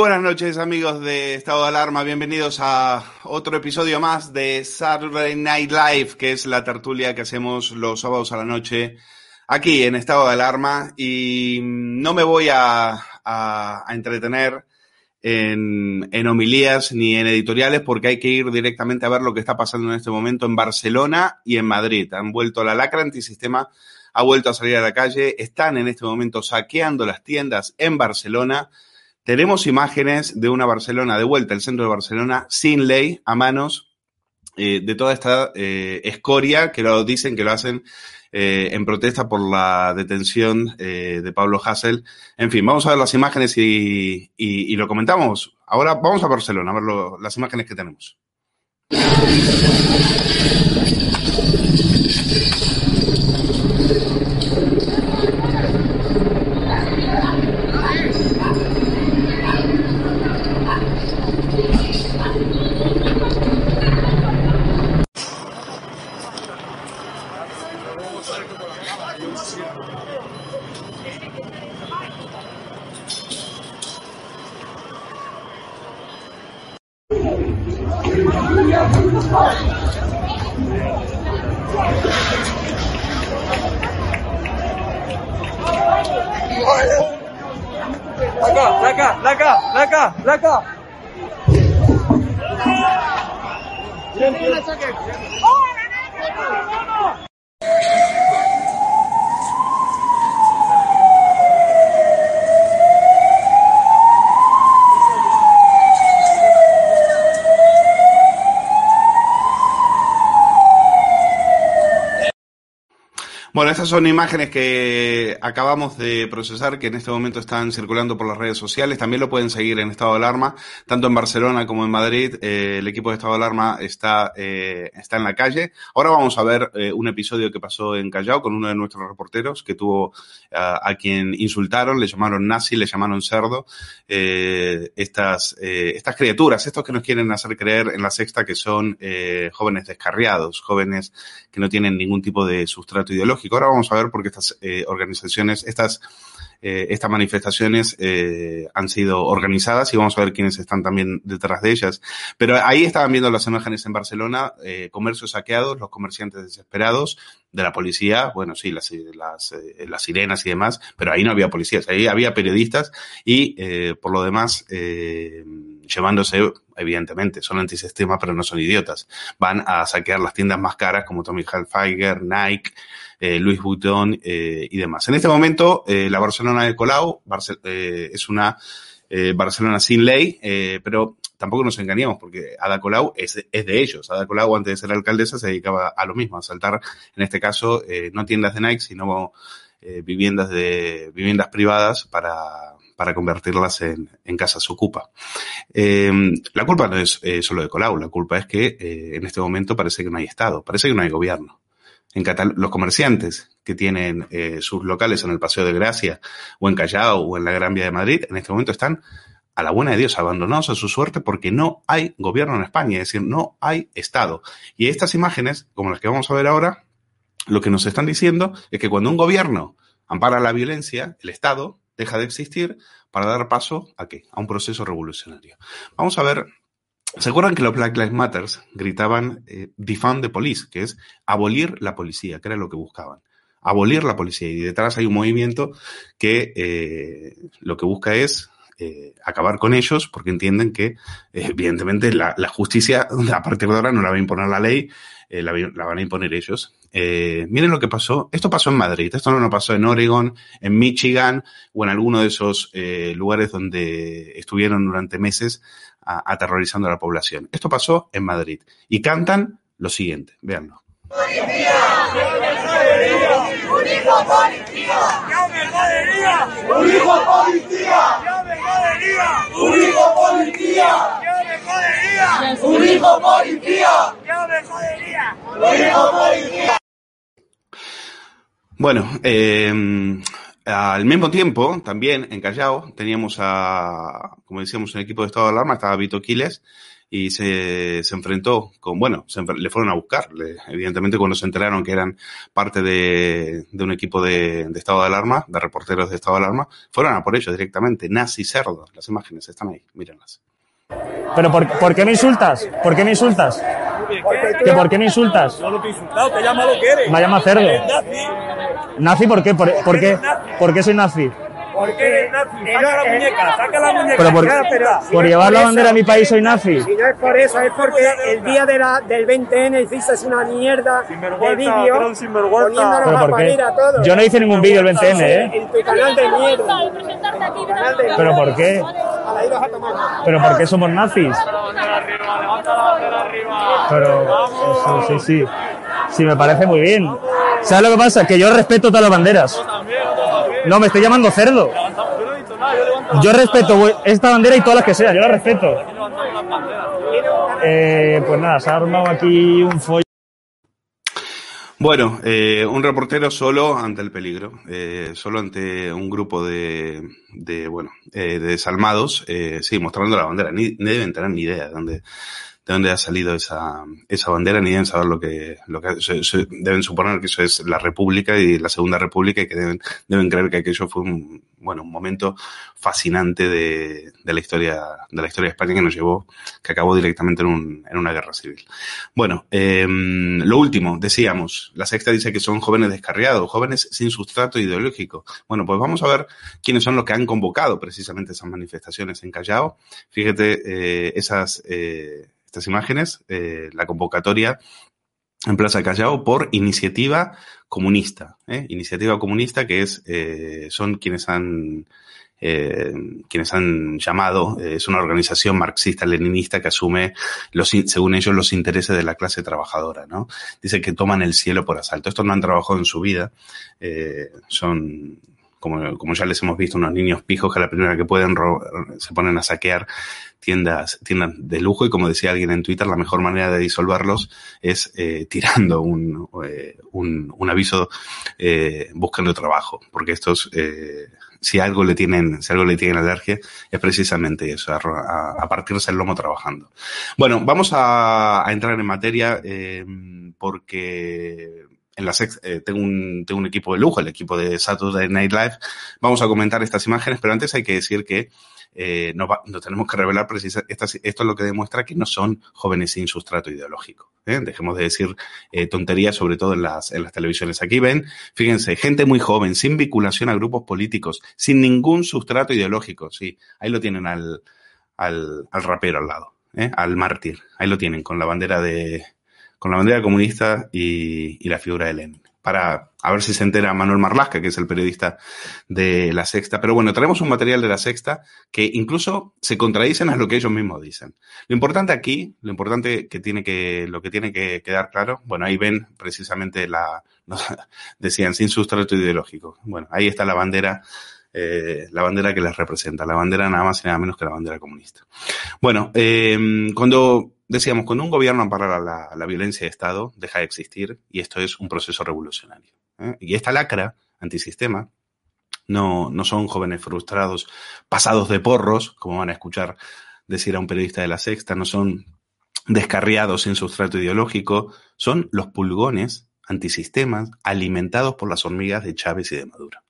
Buenas noches amigos de Estado de Alarma, bienvenidos a otro episodio más de Saturday Night Live, que es la tertulia que hacemos los sábados a la noche aquí en Estado de Alarma y no me voy a, entretener en, en homilías ni en editoriales porque hay que ir directamente a ver lo que está pasando en este momento en Barcelona y en Madrid. Han vuelto la lacra antisistema, ha vuelto a salir a la calle, están en este momento saqueando las tiendas en Barcelona. Tenemos imágenes de una Barcelona de vuelta, el centro de Barcelona, sin ley, a manos eh, de toda esta eh, escoria que lo dicen que lo hacen eh, en protesta por la detención de Pablo Hassel. En fin, vamos a ver las imágenes y, lo comentamos. Ahora vamos a Barcelona a ver las imágenes que tenemos. Estas son imágenes que acabamos de procesar, que en este momento están circulando por las redes sociales. También lo pueden seguir en estado de alarma, tanto en Barcelona como en Madrid. Eh, el equipo de estado de alarma está, eh, está en la calle. Ahora vamos a ver eh, un episodio que pasó en Callao con uno de nuestros reporteros que tuvo a quien insultaron, le llamaron nazi, le llamaron cerdo. estas, estas criaturas, estos que nos quieren hacer creer en la sexta que son jóvenes descarriados, jóvenes que no tienen ningún tipo de sustrato ideológico Ahora vamos a ver por qué estas eh, organizaciones, estas, eh, estas manifestaciones eh, han sido organizadas y vamos a ver quiénes están también detrás de ellas. Pero ahí estaban viendo las imágenes en Barcelona, comercios saqueados, los comerciantes desesperados, de la policía, bueno, sí, las, las, las sirenas y demás, pero ahí no había policías, ahí había periodistas y por lo demás llevándose, evidentemente, son antisistema, pero no son idiotas. Van a saquear las tiendas más caras como Tommy Hilfiger, Nike, eh, Luis Vuitton eh, y demás. En este momento, eh, la Barcelona de Colau es una Barcelona sin ley, pero tampoco nos engañamos porque Ada Colau es, es, de ellos. Ada Colau, antes de ser alcaldesa, se dedicaba a lo mismo, a saltar, en este caso, no tiendas de Nike, sino viviendas de viviendas privadas para, para convertirlas en, en casas ocupa. la culpa no es solo de Colau, la culpa es que en este momento parece que no hay Estado, parece que no hay gobierno en Catal los comerciantes que tienen eh, sus locales en el Paseo de Gracia o en Callao o en la Gran Vía de Madrid, en este momento están a la buena de Dios, abandonados a su suerte porque no hay gobierno en España, es decir, no hay Estado. Y estas imágenes, como las que vamos a ver ahora, lo que nos están diciendo es que cuando un gobierno ampara la violencia, el Estado deja de existir para dar paso a qué? A un proceso revolucionario. Vamos a ver ¿Se acuerdan que los Black Lives Matter gritaban eh, defund the police, que es abolir la policía, que era lo que buscaban? Abolir la policía. Y detrás hay un movimiento que eh, lo que busca es eh, acabar con ellos porque entienden que, evidentemente, la, justicia a partir de ahora no la va a imponer la ley, la, van a imponer ellos. miren lo que pasó. Esto pasó en Madrid, esto no pasó en Oregon, en Michigan o en alguno de esos lugares donde estuvieron durante meses aterrorizando a la población. Esto pasó en Madrid. Y cantan lo siguiente, véanlo. ¡Un hijo policía! Bueno, eh, al mismo tiempo, también en Callao, teníamos a, como decíamos, un equipo de estado de alarma, estaba Vito Quiles, y se, se enfrentó con, bueno, le fueron a buscar, evidentemente cuando se enteraron que eran parte de, de un equipo de, de, estado de alarma, de reporteros de estado de alarma, fueron a por ellos directamente, nazi cerdo, las imágenes están ahí, mírenlas. ¿Pero por, por qué me insultas? ¿Por qué me insultas? ¿Que ¿Por qué me insultas? No lo te he insultado, te llama lo que eres. Me llama cerdo. ¿Nazi por qué? ¿Por, por qué? ¿Por qué soy nazi? Porque eres nazi. Saca la muñeca, saca la muñeca. Pero por, por llevar la bandera a mi país soy nazi. Si no es por eso, es porque el día de la, del 20N hiciste una mierda de vídeo poniéndonos ¿Pero por qué? a todos. Yo no hice ningún vídeo el 20N, ¿eh? En tu canal de mierda. ¿Pero por qué? ¿Pero por qué somos nazis? Pero, sí, sí, sí. Sí, me parece muy bien. ¿Sabes lo que pasa? Que yo respeto todas las banderas. No, me estoy llamando cerdo. Yo respeto esta bandera y todas las que sean, yo la respeto. Eh, pues nada, se ha armado aquí un follo. Bueno, eh, un reportero solo ante el peligro, eh, solo ante un grupo de, de bueno, de desalmados, sí, mostrando la bandera. Ni, ni deben tener ni idea de dónde, de dónde ha salido esa, esa bandera, ni deben saber lo que, lo que deben suponer que eso es la República y la Segunda República y que deben, deben creer que aquello fue un, bueno, un momento fascinante de, de la historia, de la historia de España que nos llevó, que acabó directamente en, un, en una guerra civil. Bueno, eh, lo último, decíamos, la sexta dice que son jóvenes descarriados, jóvenes sin sustrato ideológico. Bueno, pues vamos a ver quiénes son los que han convocado precisamente esas manifestaciones en Callao. Fíjate, eh, esas, eh, estas imágenes, eh, la convocatoria en Plaza Callao por iniciativa comunista. ¿eh? Iniciativa comunista que es, eh, son quienes han quienes han llamado, es una organización marxista-leninista que asume, los, según ellos, los intereses de la clase trabajadora, ¿no? Dice que toman el cielo por asalto. Estos no han trabajado en su vida, son como, como, ya les hemos visto, unos niños pijos que a la primera que pueden se ponen a saquear tiendas, tiendas de lujo y como decía alguien en Twitter, la mejor manera de disolverlos es eh, tirando un, eh, un, un, aviso eh, buscando trabajo, porque estos eh, si algo le tienen, si algo le tienen alergia, es precisamente eso, a, a partirse el lomo trabajando. Bueno, vamos a, a entrar en materia eh, porque eh, tengo, un, equipo de lujo, el equipo de Saturday Night Live. Vamos a comentar estas imágenes, pero antes hay que decir que eh, no, tenemos que revelar precisamente, esto es lo que demuestra que no son jóvenes sin sustrato ideológico. ¿eh? Dejemos de decir eh, tonterías, sobre todo en las, en las televisiones. Aquí ven, fíjense, gente muy joven, sin vinculación a grupos políticos, sin ningún sustrato ideológico. Sí, ahí lo tienen al, al, rapero al lado, al mártir. Ahí lo tienen, con la bandera de, con la bandera comunista y, y la figura de Lenin para a ver si se entera Manuel Marlasca, que es el periodista de La Sexta. Pero bueno, traemos un material de La Sexta que incluso se contradicen a lo que ellos mismos dicen. Lo importante aquí, lo importante que tiene que, lo que tiene que quedar claro, bueno, ahí ven precisamente la, decían, sin sustrato ideológico. Bueno, ahí está la bandera eh, la bandera que les representa, la bandera nada más y nada menos que la bandera comunista. Bueno, eh, cuando decíamos, cuando un gobierno ampara la, la, violencia de Estado, deja de existir y esto es un proceso revolucionario. ¿eh? Y esta lacra antisistema no, no son jóvenes frustrados, pasados de porros, como van a escuchar decir a un periodista de la Sexta, no son descarriados sin sustrato ideológico, son los pulgones antisistemas alimentados por las hormigas de Chávez y de Maduro.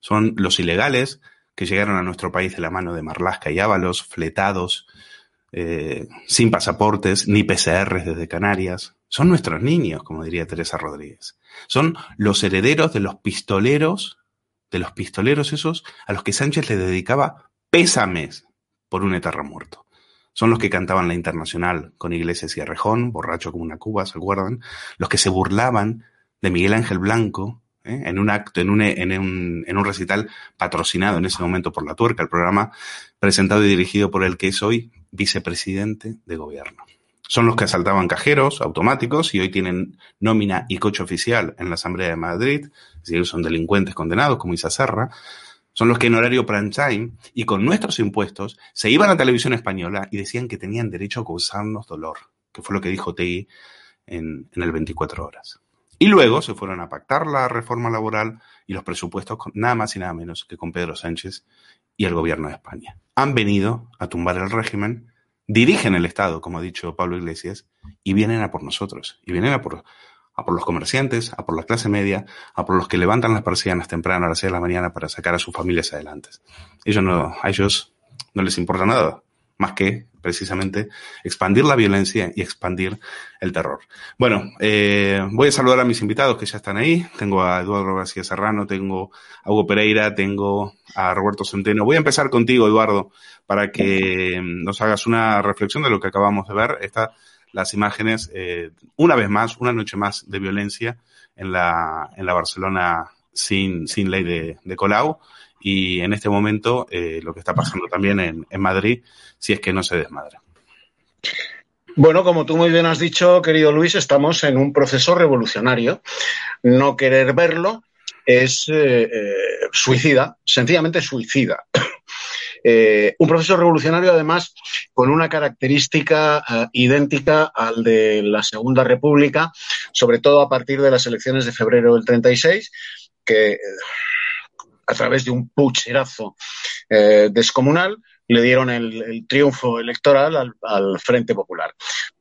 Son los ilegales que llegaron a nuestro país de la mano de Marlasca y Ábalos, fletados, eh, sin pasaportes ni PCRs desde Canarias. Son nuestros niños, como diría Teresa Rodríguez. Son los herederos de los pistoleros, de los pistoleros esos a los que Sánchez le dedicaba pésames por un eterno muerto. Son los que cantaban la internacional con Iglesias y Arrejón, borracho como una cuba, ¿se acuerdan? Los que se burlaban de Miguel Ángel Blanco, ¿eh? en un acto, en un, en, un, en un recital patrocinado en ese momento por La Tuerca, el programa presentado y dirigido por el que es hoy vicepresidente de gobierno. Son los que asaltaban cajeros automáticos y hoy tienen nómina y coche oficial en la Asamblea de Madrid, es decir, son delincuentes condenados como Isa Serra. Son los que en horario prime time y con nuestros impuestos se iban a televisión española y decían que tenían derecho a causarnos dolor, que fue lo que dijo Tegui en el 24 horas. Y luego se fueron a pactar la reforma laboral y los presupuestos con nada más y nada menos que con Pedro Sánchez y el gobierno de España. Han venido a tumbar el régimen, dirigen el Estado, como ha dicho Pablo Iglesias, y vienen a por nosotros, y vienen a por, a por los comerciantes, a por la clase media, a por los que levantan las persianas temprano a las 6 de la mañana para sacar a sus familias adelante. Ellos no, a ellos no les importa nada, más que precisamente expandir la violencia y expandir el terror. Bueno, eh, voy a saludar a mis invitados que ya están ahí. Tengo a Eduardo García Serrano, tengo a Hugo Pereira, tengo a Roberto Centeno. Voy a empezar contigo, Eduardo, para que nos hagas una reflexión de lo que acabamos de ver. Estas las imágenes, eh, una vez más, una noche más de violencia en la, en la Barcelona sin, sin ley de, de Colau y en este momento eh, lo que está pasando también en, Madrid, si es que no se desmadra. Bueno, como tú muy bien has dicho, querido Luis, estamos en un proceso revolucionario. No querer verlo es eh, eh, suicida, sencillamente suicida. Un proceso revolucionario, además, con una característica idéntica al de la Segunda República, sobre todo a partir de las elecciones de febrero del 36, que a través de un pucherazo eh, descomunal, le dieron el, triunfo electoral al, al, Frente Popular.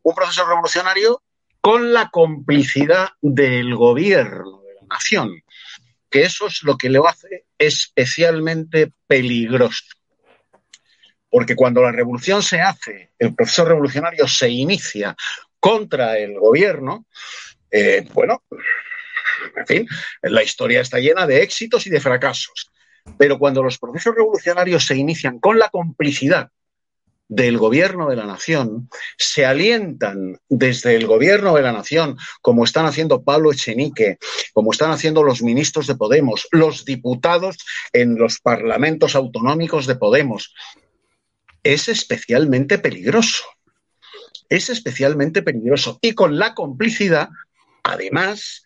Un proceso revolucionario con la complicidad del gobierno de la nación, que eso es lo que lo hace especialmente peligroso. Porque cuando la revolución se hace, el proceso revolucionario se inicia contra el gobierno, eh, bueno, en fin, la historia está llena de éxitos y de fracasos. Pero cuando los procesos revolucionarios se inician con la complicidad del gobierno de la nación, se alientan desde el gobierno de la nación, como están haciendo Pablo Echenique, como están haciendo los ministros de Podemos, los diputados en los parlamentos autonómicos de Podemos, es especialmente peligroso. Es especialmente peligroso. Y con la complicidad, además,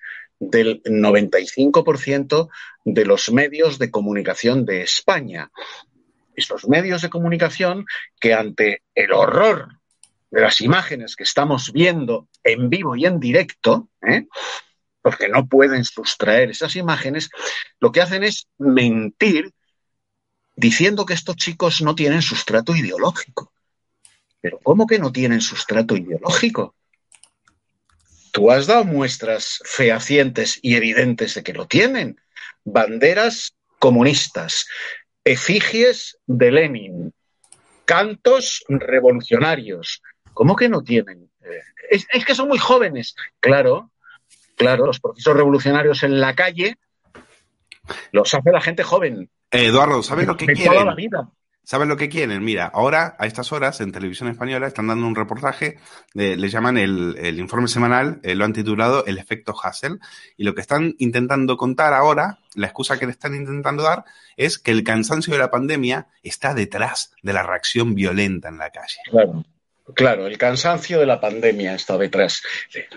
del 95% de los medios de comunicación de España estos medios de comunicación que ante el horror de las imágenes que estamos viendo en vivo y en directo, ¿eh? porque no pueden sustraer esas imágenes, lo que hacen es mentir diciendo que estos chicos no tienen sustrato ideológico. Pero ¿cómo que no tienen sustrato ideológico? Tú has dado muestras fehacientes y evidentes de que lo tienen. Banderas comunistas, efigies de Lenin, cantos revolucionarios. ¿Cómo que no tienen? Eh, es, que son muy jóvenes. Claro, claro, los procesos revolucionarios en la calle los hace la gente joven. Eduardo, ¿sabes lo que quieren? la vida. ¿Sabes lo que quieren? Mira, ahora a estas horas en televisión española están dando un reportaje, le llaman el, informe semanal, eh, lo han titulado El efecto Hassel, y lo que están intentando contar ahora, la excusa que le están intentando dar, es que el cansancio de la pandemia está detrás de la reacción violenta en la calle. Claro. Claro, el cansancio de la pandemia está detrás.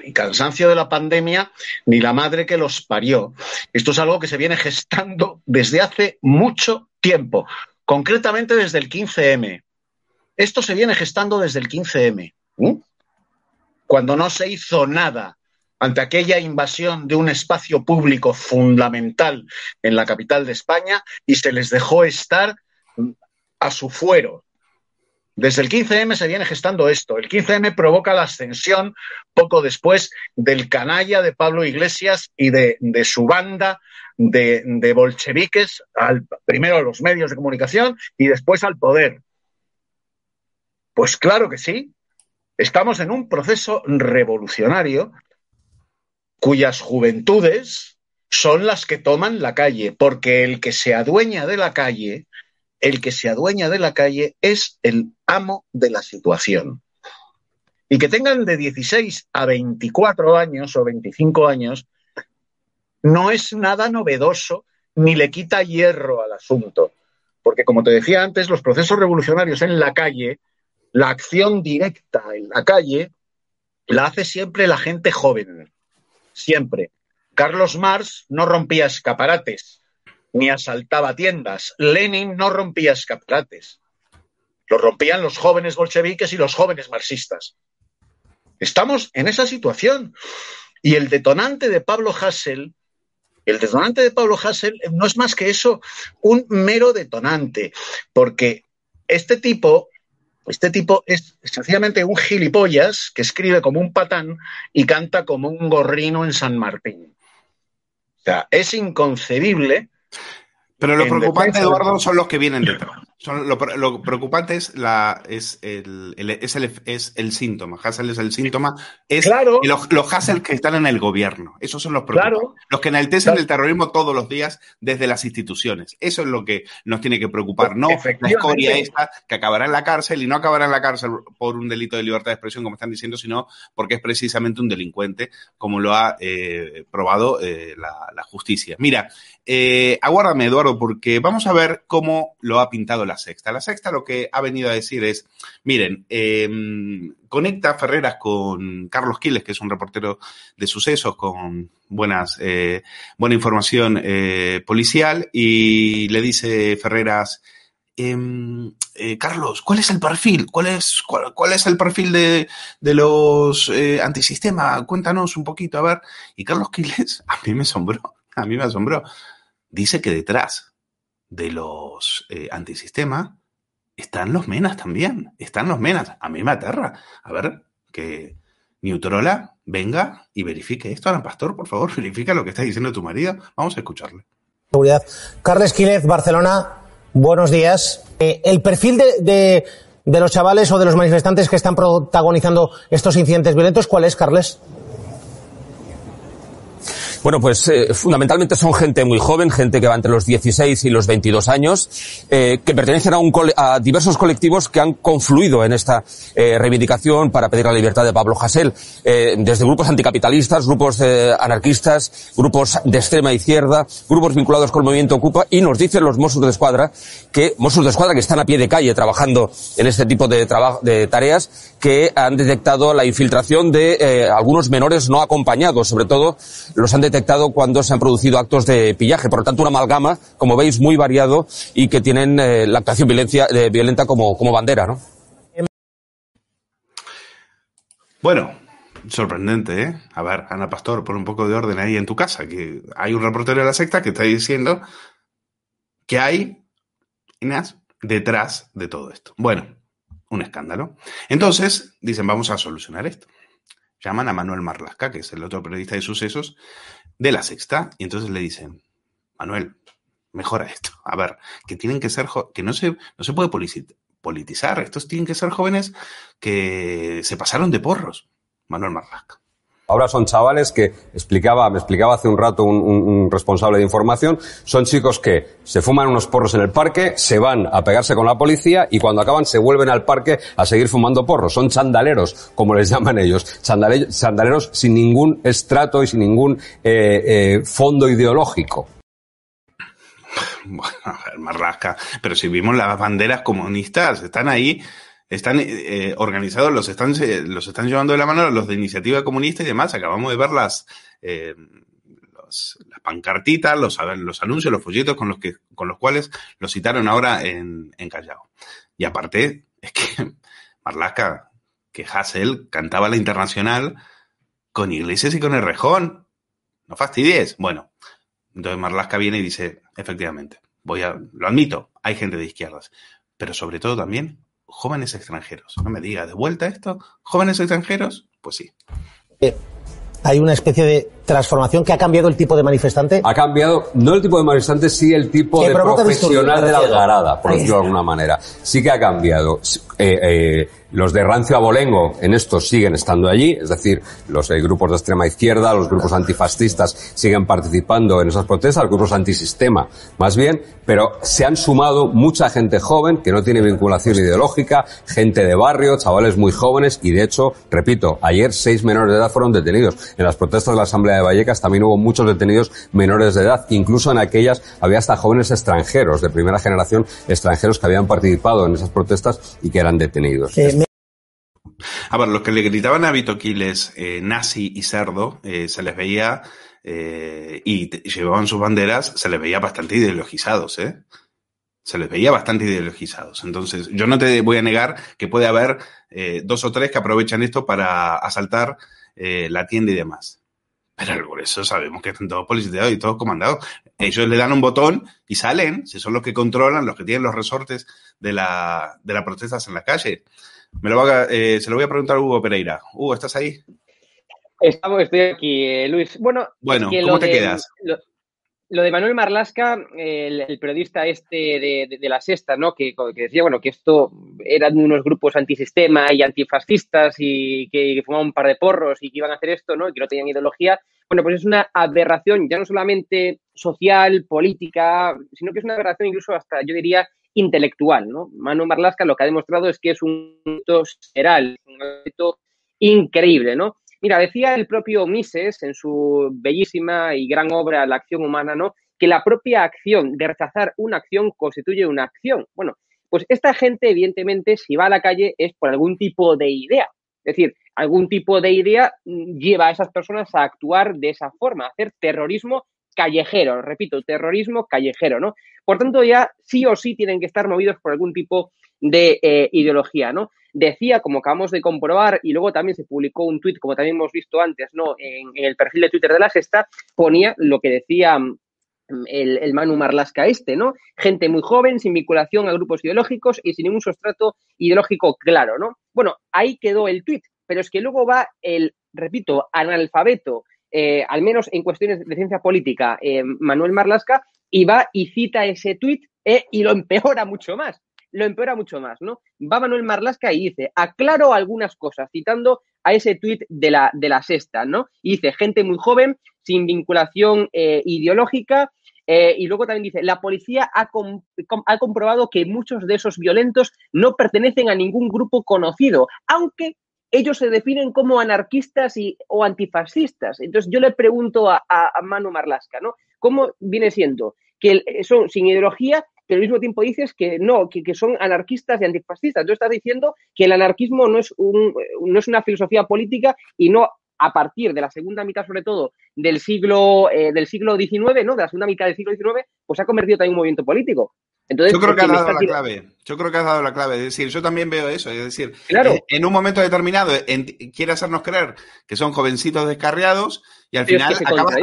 El cansancio de la pandemia, ni la madre que los parió. Esto es algo que se viene gestando desde hace mucho tiempo concretamente desde el 15M. Esto se viene gestando desde el 15M, cuando no se hizo nada ante aquella invasión de un espacio público fundamental en la capital de España y se les dejó estar a su fuero. Desde el 15M se viene gestando esto. El 15M provoca la ascensión poco después del canalla de Pablo Iglesias y de, de su banda de, bolcheviques, al, primero a los medios de comunicación y después al poder. Pues claro que sí. Estamos en un proceso revolucionario cuyas juventudes son las que toman la calle, porque el que se adueña de la calle, el que se adueña de la calle es el amo de la situación. Y que tengan de 16 a 24 años o 25 años, no es nada novedoso ni le quita hierro al asunto. Porque, como te decía antes, los procesos revolucionarios en la calle, la acción directa en la calle, la hace siempre la gente joven. Siempre. Carlos Marx no rompía escaparates ni asaltaba tiendas. Lenin no rompía escaparates. Lo rompían los jóvenes bolcheviques y los jóvenes marxistas. Estamos en esa situación. Y el detonante de Pablo Hassel el detonante de Pablo Hassel no es más que eso, un mero detonante, porque este tipo, este tipo es sencillamente un gilipollas que escribe como un patán y canta como un gorrino en San Martín. O sea, es inconcebible. Pero lo preocupante, Eduardo, son los que vienen detrás lo, preocupante es, la, es, el, es, el, es el síntoma. Hassel es el síntoma. Es claro. los, los Hassel que están en el gobierno. Esos son los preocupantes. Los que enaltecen el terrorismo todos los días desde las instituciones. Eso es lo que nos tiene que preocupar. No la escoria esta que acabará en la cárcel y no acabará en la cárcel por un delito de libertad de expresión, como están diciendo, sino porque es precisamente un delincuente, como lo ha eh, probado eh, la, justicia. Mira, eh, aguárdame, Eduardo, porque vamos a ver cómo lo ha pintado la sexta. La sexta lo que ha venido a decir es, miren, em, conecta Ferreras con Carlos Quiles, que es un reportero de sucesos con buenas, eh, buena información eh, policial, y le dice Ferreras, em, eh, Carlos, ¿cuál es el perfil? ¿Cuál es, cuál, es el perfil de, de los antisistema? Cuéntanos un poquito, a ver. Y Carlos Quiles, a mí me asombró, a mí me asombró. Dice que detrás de los eh, antisistemas, están los menas también. Están los menas. A mí me aterra. A ver, que Neutrola venga y verifique esto. Ana Pastor, por favor, verifica lo que está diciendo tu marido. Vamos a escucharle. Seguridad. Carles Quílez, Barcelona. Buenos días. Eh, el perfil de, de, los chavales o de los manifestantes que están protagonizando estos incidentes violentos, ¿cuál es, Carles? Bueno, pues eh, fundamentalmente son gente muy joven, gente que va entre los 16 y los 22 años, eh, que pertenecen a, un a diversos colectivos que han confluido en esta eh, reivindicación para pedir la libertad de Pablo Hasél, desde grupos anticapitalistas, grupos anarquistas, grupos de extrema izquierda, grupos vinculados con el movimiento Ocupa, y nos dicen los Mossos de Escuadra que Mossos de Escuadra que están a pie de calle trabajando en este tipo de, de tareas, que han detectado la infiltración de algunos menores no acompañados, sobre todo los han detectado cuando se han producido actos de pillaje. Por lo tanto, una amalgama, como veis, muy variado y que tienen eh, la actuación violencia, eh, violenta como, como bandera, ¿no? Bueno, sorprendente, ¿eh? A ver, Ana Pastor, pon un poco de orden ahí en tu casa, que hay un reportero de la secta que está diciendo que hay detrás de todo esto. Bueno, un escándalo. Entonces, dicen, vamos a solucionar esto llaman a Manuel Marlasca, que es el otro periodista de sucesos de la sexta, y entonces le dicen, Manuel, mejora esto. A ver, que tienen que ser, que no se, no se puede politizar, estos tienen que ser jóvenes que se pasaron de porros. Manuel Marlasca. Ahora son chavales que explicaba, me explicaba hace un rato un, responsable de información, son chicos que se fuman unos porros en el parque, se van a pegarse con la policía y cuando acaban se vuelven al parque a seguir fumando porros. Son chandaleros, como les llaman ellos, chandaleros sin ningún estrato y sin ningún eh, eh, fondo ideológico. Bueno, a ver, Marrasca, pero si vimos las banderas comunistas, están ahí están eh, organizados, los están, los están llevando de la mano los de iniciativa comunista y demás. Acabamos de ver las, eh, las pancartitas, los, los anuncios, los folletos con los, que, con los cuales los citaron ahora en, en Callao. Y aparte, es que Marlaska, que Hassel cantaba la internacional con Iglesias y con el Rejón. No fastidies. Bueno, entonces Marlaska viene y dice, efectivamente, voy a, lo admito, hay gente de izquierdas, pero sobre todo también jóvenes extranjeros. No me diga, ¿de vuelta esto? ¿Jóvenes extranjeros? Pues sí. Eh, hay una especie de transformación que ha cambiado el tipo de manifestante. Ha cambiado, no el tipo de manifestante, sí el tipo de profesional de la algarada, por decirlo de alguna manera. Sí que ha cambiado. Eh, eh, los de rancio abolengo en esto siguen estando allí, es decir, los eh, grupos de extrema izquierda, los grupos antifascistas siguen participando en esas protestas, los grupos antisistema más bien, pero se han sumado mucha gente joven que no tiene vinculación ideológica, gente de barrio, chavales muy jóvenes y de hecho, repito, ayer seis menores de edad fueron detenidos. En las protestas de la Asamblea de Vallecas también hubo muchos detenidos menores de edad, incluso en aquellas había hasta jóvenes extranjeros, de primera generación extranjeros que habían participado en esas protestas y que eran detenidos. Eh, a ver, los que le gritaban a Vito Quiles eh, nazi y cerdo, eh, se les veía, eh, y llevaban sus banderas, se les veía bastante ideologizados, ¿eh? Se les veía bastante ideologizados. Entonces, yo no te voy a negar que puede haber dos o tres que aprovechan esto para asaltar la tienda y demás. Pero por eso sabemos que están todos politizados y todos comandados. Ellos le dan un botón y salen, si son los que controlan, los que tienen los resortes de la, de las protestas en la calle. Me lo eh, se lo voy a preguntar a Hugo Pereira. Hugo, ¿estás ahí? Estamos, estoy aquí, eh, Luis. Bueno, bueno ¿cómo te quedas? Lo, de Manuel Marlasca, el, periodista este de, la sexta, ¿no? Que, decía, bueno, que esto eran unos grupos antisistema y antifascistas y que, fumaban un par de porros y que iban a hacer esto, ¿no? Y que no tenían ideología. Bueno, pues es una aberración, ya no solamente social, política, sino que es una aberración incluso hasta, yo diría, intelectual. ¿no? Manu Marlasca lo que ha demostrado es que es un seral, un objeto increíble. ¿no? Mira, decía el propio Mises en su bellísima y gran obra La acción humana, ¿no? que la propia acción de rechazar una acción constituye una acción. Bueno, pues esta gente, evidentemente, si va a la calle es por algún tipo de idea. Es decir, algún tipo de idea lleva a esas personas a actuar de esa forma, a hacer terrorismo callejero, repito, terrorismo callejero, ¿no? Por tanto, ya sí o sí tienen que estar movidos por algún tipo de eh, ideología, ¿no? Decía, como acabamos de comprobar, y luego también se publicó un tuit, como también hemos visto antes, ¿no? En, el perfil de Twitter de la Sexta, ponía lo que decía mm, el, el, Manu Marlasca este, ¿no? Gente muy joven, sin vinculación a grupos ideológicos y sin ningún sustrato ideológico claro, ¿no? Bueno, ahí quedó el tuit, pero es que luego va el, repito, analfabeto, eh, al menos en cuestiones de ciencia política, eh, Manuel Marlasca, y va y cita ese tuit eh, y lo empeora mucho más. Lo empeora mucho más, ¿no? Va Manuel Marlasca y dice, aclaro algunas cosas, citando a ese tuit de la, de la sexta, ¿no? Y dice, gente muy joven, sin vinculación eh, ideológica, eh, y luego también dice, la policía ha, ha, comprobado que muchos de esos violentos no pertenecen a ningún grupo conocido, aunque ellos se definen como anarquistas y, o antifascistas. Entonces yo le pregunto a, a, Manu Marlasca, ¿no? ¿Cómo viene siendo? Que son sin ideología, pero al mismo tiempo dices que no, que, son anarquistas y antifascistas. Tú estás diciendo que el anarquismo no es, un, no es una filosofía política y no a partir de la segunda mitad, sobre todo, del siglo, eh, del siglo XIX, ¿no? De la segunda mitad del siglo XIX, pues se ha convertido también en un movimiento político. Entonces, yo creo que has dado la clave. Yo creo que has dado la clave. Es decir, yo también veo eso. Es decir, claro. en, un momento determinado quiere hacernos creer que son jovencitos descarriados y al final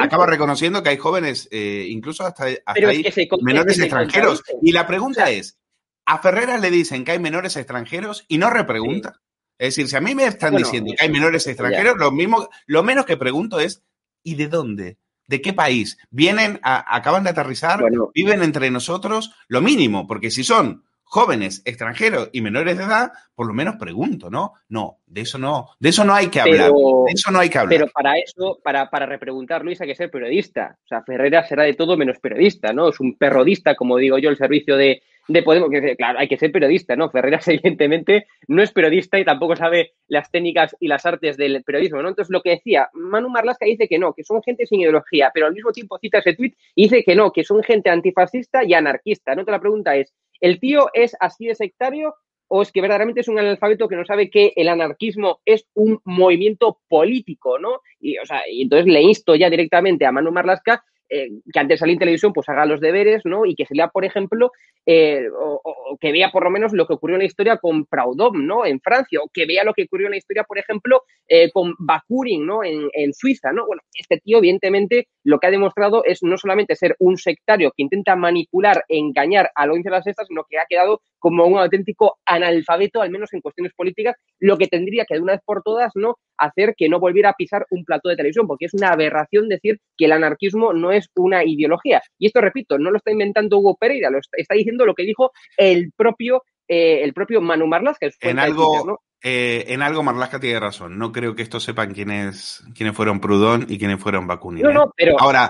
acaba, reconociendo que hay jóvenes, eh, incluso hasta, ahí, menores extranjeros. Y la pregunta es, a Ferreras le dicen que hay menores extranjeros y no repregunta. Es decir, si a mí me están diciendo que hay menores extranjeros, lo, mismo, lo menos que pregunto es, ¿y de dónde? ¿De qué país? ¿Vienen, acaban de aterrizar? ¿Viven entre nosotros? Lo mínimo, porque si son jóvenes, extranjeros y menores de edad, por lo menos pregunto, ¿no? No, de eso no, de eso no hay que hablar. de eso no hay que hablar. Pero para eso, para, para repreguntar, Luis, hay que ser periodista. O sea, Ferreira será de todo menos periodista, ¿no? Es un perrodista, como digo yo, el servicio de, de Podemos, que claro, hay que ser periodista, ¿no? Ferreras evidentemente no es periodista y tampoco sabe las técnicas y las artes del periodismo, ¿no? Entonces lo que decía, Manu Marlasca dice que no, que son gente sin ideología, pero al mismo tiempo cita ese tuit y dice que no, que son gente antifascista y anarquista, ¿no? Entonces la pregunta es, ¿el tío es así de sectario o es que verdaderamente es un analfabeto que no sabe que el anarquismo es un movimiento político, ¿no? Y, o sea, y entonces le insto ya directamente a Manu Marlasca eh, que antes salía en televisión, pues haga los deberes, ¿no? Y que se lea, por ejemplo, eh, o, que vea por lo menos lo que ocurrió en la historia con Proudhon, ¿no? En Francia, o que vea lo que ocurrió en la historia, por ejemplo, eh, con Bakurin, ¿no? En, en, Suiza, ¿no? Bueno, este tío, evidentemente, lo que ha demostrado es no solamente ser un sectario que intenta manipular, engañar a la audiencia de las estas, sino que ha quedado como un auténtico analfabeto, al menos en cuestiones políticas, lo que tendría que de una vez por todas, ¿no? Hacer que no volviera a pisar un plató de televisión, porque es una aberración decir que el anarquismo no es una ideología. Y esto, repito, no lo está inventando Hugo Pereira, lo está, diciendo lo que dijo el propio, eh, el propio Manu Marlas, que es en algo, eh, en algo Marlaska tiene razón. No creo que estos sepan quiénes, quiénes fueron Prudón y quiénes fueron Bakunin. No, no, ¿eh? pero ahora,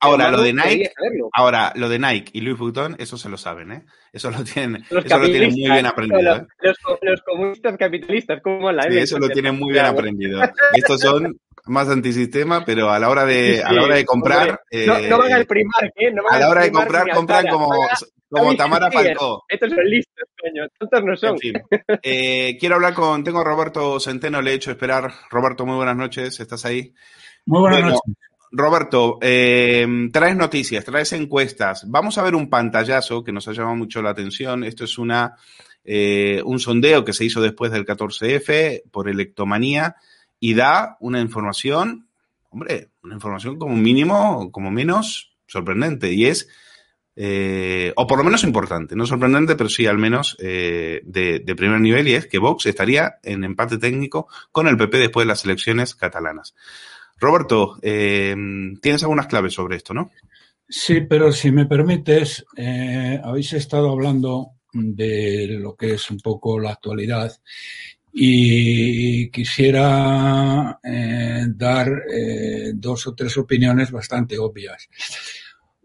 ahora lo de Nike, ahora lo de Nike y Louis Vuitton, eso se lo saben, ¿eh? Eso lo tienen, eso lo tienen muy bien aprendido. ¿eh? Los, comunistas capitalistas, como la sí, eso lo tienen muy bien aprendido. Estos son más antisistema, pero a la hora de, a la hora de comprar. no, van al primar, ¿eh? No a la hora de comprar, compran como, como Tamara Falcó. Estos son listos, coño. Tontos no son. Eh, quiero hablar con. Tengo a Roberto Centeno, le he hecho esperar. Roberto, muy buenas noches. ¿Estás ahí? Muy buenas noches. Roberto, eh, traes noticias, traes encuestas. Vamos a ver un pantallazo que nos ha llamado mucho la atención. Esto es una, eh, un sondeo que se hizo después del 14F por Electomanía y da una información, hombre, una información como mínimo, como menos sorprendente. Y es eh, o por lo menos importante, no sorprendente, pero sí al menos eh, de, primer nivel, y es que Vox estaría en empate técnico con el PP después de las elecciones catalanas. Roberto, eh, tienes algunas claves sobre esto, ¿no? Sí, pero si me permites, habéis estado hablando de lo que es un poco la actualidad y quisiera dar dos o tres opiniones bastante obvias.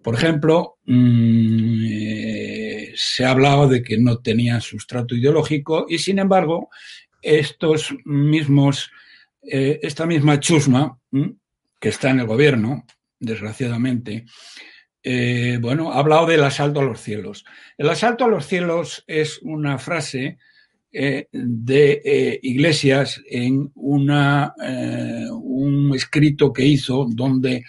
Por ejemplo, mm, eh, se ha hablado de que no tenían sustrato ideológico y, sin embargo, estos mismos, eh, esta misma chusma mm, que está en el gobierno, desgraciadamente, eh, bueno, ha hablado del asalto a los cielos. El asalto a los cielos es una frase de Iglesias en una, un escrito que hizo donde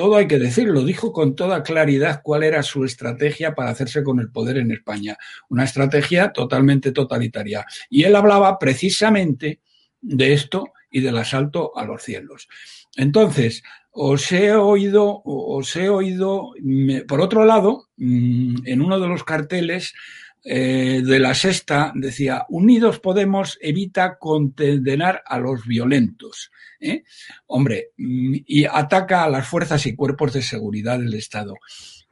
todo hay que decirlo, dijo con toda claridad cuál era su estrategia para hacerse con el poder en España. Una estrategia totalmente totalitaria. Y él hablaba precisamente de esto y del asalto a los cielos. Entonces, os he oído, os he oído, por otro lado, mm, en uno de los carteles eh, de la sexta decía, Unidos Podemos evita condenar a los violentos. ¿eh? Hombre, mm, y ataca a las fuerzas y cuerpos de seguridad del Estado.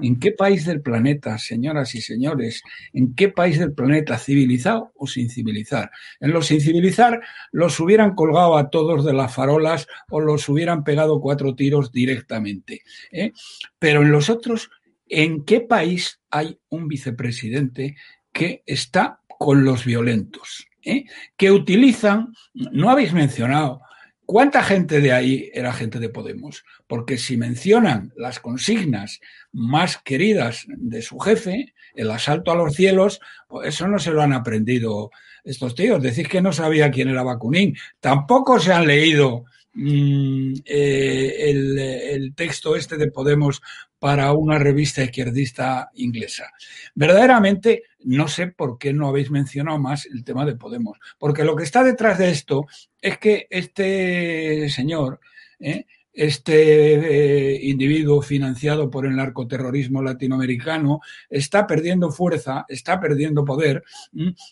¿En qué país del planeta, señoras y señores, en qué país del planeta, civilizado o sin civilizar? En los sin civilizar los hubieran colgado a todos de las farolas o los hubieran pegado cuatro tiros directamente. ¿eh? Pero en los otros, ¿en qué país hay un vicepresidente que está con los violentos? ¿eh? Que utilizan, no habéis mencionado, ¿Cuánta gente de ahí era gente de Podemos? Porque si mencionan las consignas más queridas de su jefe, el asalto a los cielos, pues eso no se lo han aprendido estos tíos. Decís que no sabía quién era Bakunin. Tampoco se han leído mm, eh, el, el texto este de Podemos para una revista izquierdista inglesa. Verdaderamente no sé por qué no habéis mencionado más el tema de Podemos, porque lo que está detrás de esto es que este señor, ¿eh? este eh, individuo financiado por el narcoterrorismo latinoamericano está perdiendo fuerza, está perdiendo poder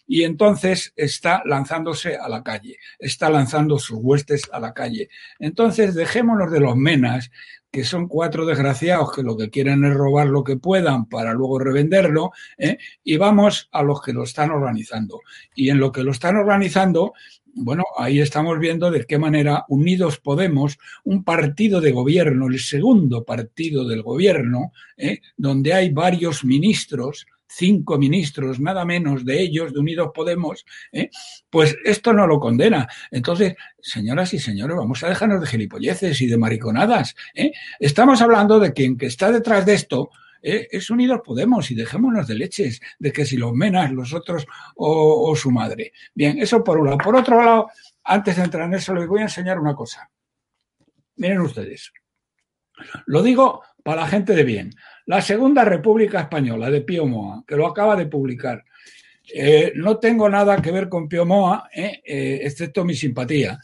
y entonces está lanzándose a la calle, está lanzando sus huestes a la calle. Entonces dejémonos de los menas que son cuatro desgraciados que lo que quieren es robar lo que puedan para luego revenderlo, ¿eh? y vamos a los que lo están organizando. Y en lo que lo están organizando, bueno, ahí estamos viendo de qué manera Unidos Podemos, un partido de gobierno, el segundo partido del gobierno, ¿eh? donde hay varios ministros, cinco ministros, nada menos de ellos, de Unidos Podemos, ¿eh? pues esto no lo condena. Entonces, señoras y señores, vamos a dejarnos de gilipolleces y de mariconadas. ¿eh? Estamos hablando de quien que está detrás de esto ¿eh? es Unidos Podemos y dejémonos de leches, de que si los menas, los otros o, o su madre. Bien, eso por un lado. Por otro lado, antes de entrar en eso, les voy a enseñar una cosa. Miren ustedes. Lo digo para la gente de bien. La Segunda República Española de Pío Moa, que lo acaba de publicar. Eh, no tengo nada que ver con Pío Moa, eh, eh, excepto mi simpatía.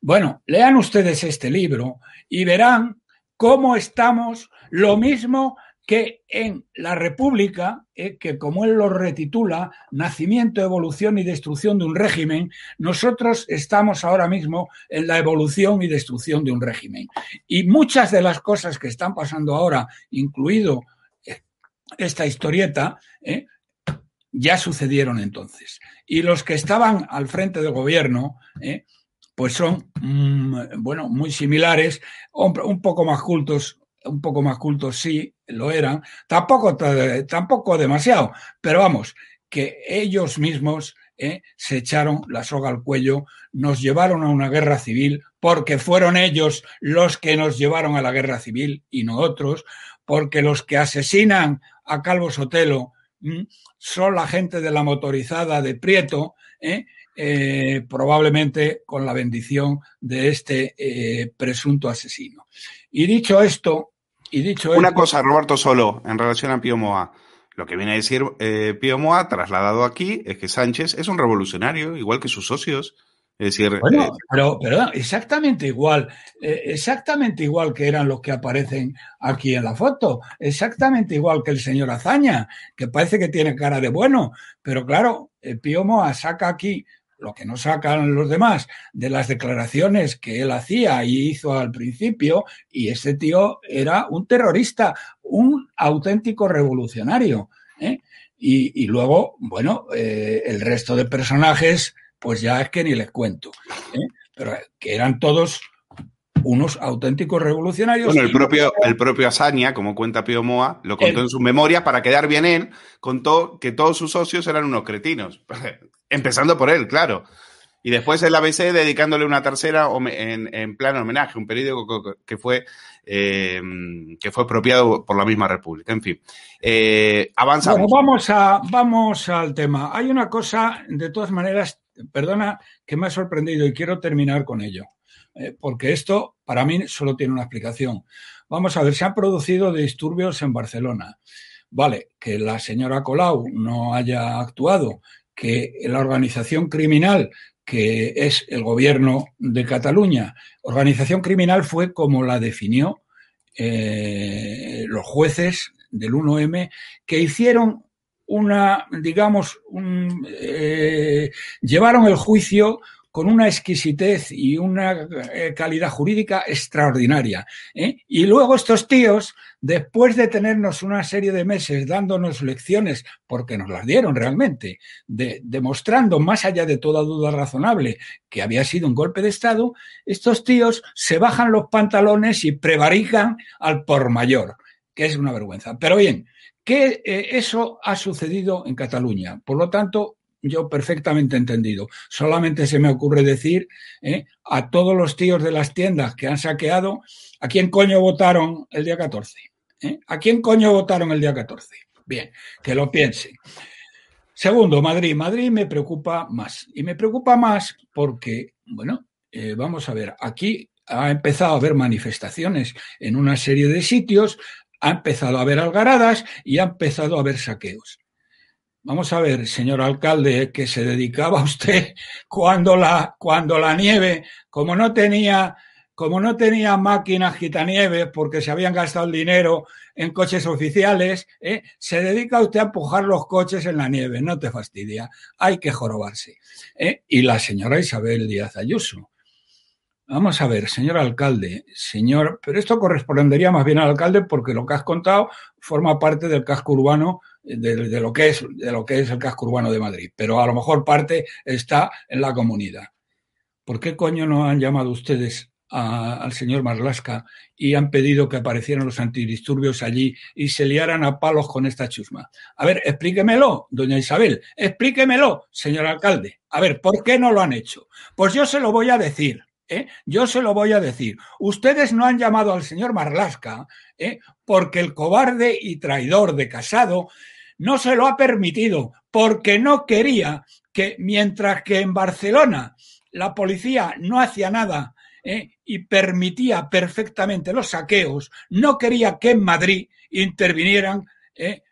Bueno, lean ustedes este libro y verán cómo estamos lo mismo que en la República, eh, que como él lo retitula, nacimiento, evolución y destrucción de un régimen, nosotros estamos ahora mismo en la evolución y destrucción de un régimen. Y muchas de las cosas que están pasando ahora, incluido eh, esta historieta, eh, ya sucedieron entonces. Y los que estaban al frente del gobierno, pues son, mm, bueno, muy similares, un poco más cultos un poco más cultos sí lo eran, tampoco, tampoco demasiado, pero vamos, que ellos mismos eh, se echaron la soga al cuello, nos llevaron a una guerra civil, porque fueron ellos los que nos llevaron a la guerra civil y no otros, porque los que asesinan a Calvo Sotelo son la gente de la motorizada de Prieto, eh, eh, probablemente con la bendición de este presunto asesino. Y dicho esto, y dicho Una cosa, Roberto Solo, en relación a Pío Moa. Lo que viene a decir eh, Pío Moa, trasladado aquí, es que Sánchez es un revolucionario, igual que sus socios. Es decir, bueno, eh, pero, pero, exactamente igual, eh, exactamente igual que eran los que aparecen aquí en la foto, exactamente igual que el señor Azaña, que parece que tiene cara de bueno, pero claro, Pío Moa saca aquí lo que no sacan los demás de las declaraciones que él hacía y hizo al principio, y ese tío era un terrorista, un auténtico revolucionario. ¿eh? Y, luego, bueno, eh, el resto de personajes, pues ya es que ni les cuento, ¿eh? pero que eran todos unos auténticos revolucionarios. Bueno, el propio, el propio Azaña, como cuenta Pío Moa, lo contó en sus memorias para quedar bien él, contó que todos sus socios eran unos cretinos. Empezando por él, claro. Y después el ABC dedicándole una tercera en, en plan homenaje, un periódico que fue, eh, que fue apropiado por la misma República. En fin, eh, avanzamos. vamos, a, vamos al tema. Hay una cosa, de todas maneras, perdona, que me ha sorprendido y quiero terminar con ello, eh, porque esto para mí solo tiene una explicación. Vamos a ver, se han producido disturbios en Barcelona. Vale, que la señora Colau no haya actuado, que la organización criminal que es el gobierno de Cataluña, organización criminal fue como la definió eh, los jueces del 1M, que hicieron una, digamos, eh, llevaron el juicio con una exquisitez y una eh, calidad jurídica extraordinaria. ¿eh? Y luego estos tíos, después de tenernos una serie de meses dándonos lecciones, porque nos las dieron realmente, demostrando más allá de toda duda razonable que había sido un golpe de Estado, estos tíos se bajan los pantalones y prevarican al por mayor, que es una vergüenza. Pero bien, que eh, eso ha sucedido en Cataluña. Por lo tanto, yo perfectamente entendido. Solamente se me ocurre decir ¿eh? a todos los tíos de las tiendas que han saqueado, ¿a quién coño votaron el día 14? ¿Eh? ¿A quién coño votaron el día 14? Bien, que lo piensen. Segundo, Madrid. Madrid me preocupa más. Y me preocupa más porque, bueno, eh, vamos a ver, aquí ha empezado a haber manifestaciones en una serie de sitios, ha empezado a haber algaradas y ha empezado a haber saqueos. Vamos a ver, señor alcalde, que se dedicaba usted cuando la, cuando la nieve, como no tenía, como no tenía máquinas quitanieves porque se habían gastado el dinero en coches oficiales, ¿eh? se dedica usted a empujar los coches en la nieve, no te fastidia, hay que jorobarse. ¿eh? Y la señora Isabel Díaz Ayuso. Vamos a ver, señor alcalde, señor, pero esto correspondería más bien al alcalde porque lo que has contado forma parte del casco urbano de, lo que es, de lo que es el casco urbano de Madrid, pero a lo mejor parte está en la comunidad. ¿Por qué coño no han llamado ustedes al señor Marlasca y han pedido que aparecieran los antidisturbios allí y se liaran a palos con esta chusma. A ver, explíquemelo, doña Isabel, explíquemelo, señor alcalde. A ver, ¿por qué no lo han hecho? Pues yo se lo voy a decir. ¿Eh? Yo se lo voy a decir. Ustedes no han llamado al señor Marlasca ¿eh? porque el cobarde y traidor de Casado no se lo ha permitido porque no quería que mientras que en Barcelona la policía no hacía nada ¿eh? y permitía perfectamente los saqueos, no quería que en Madrid intervinieran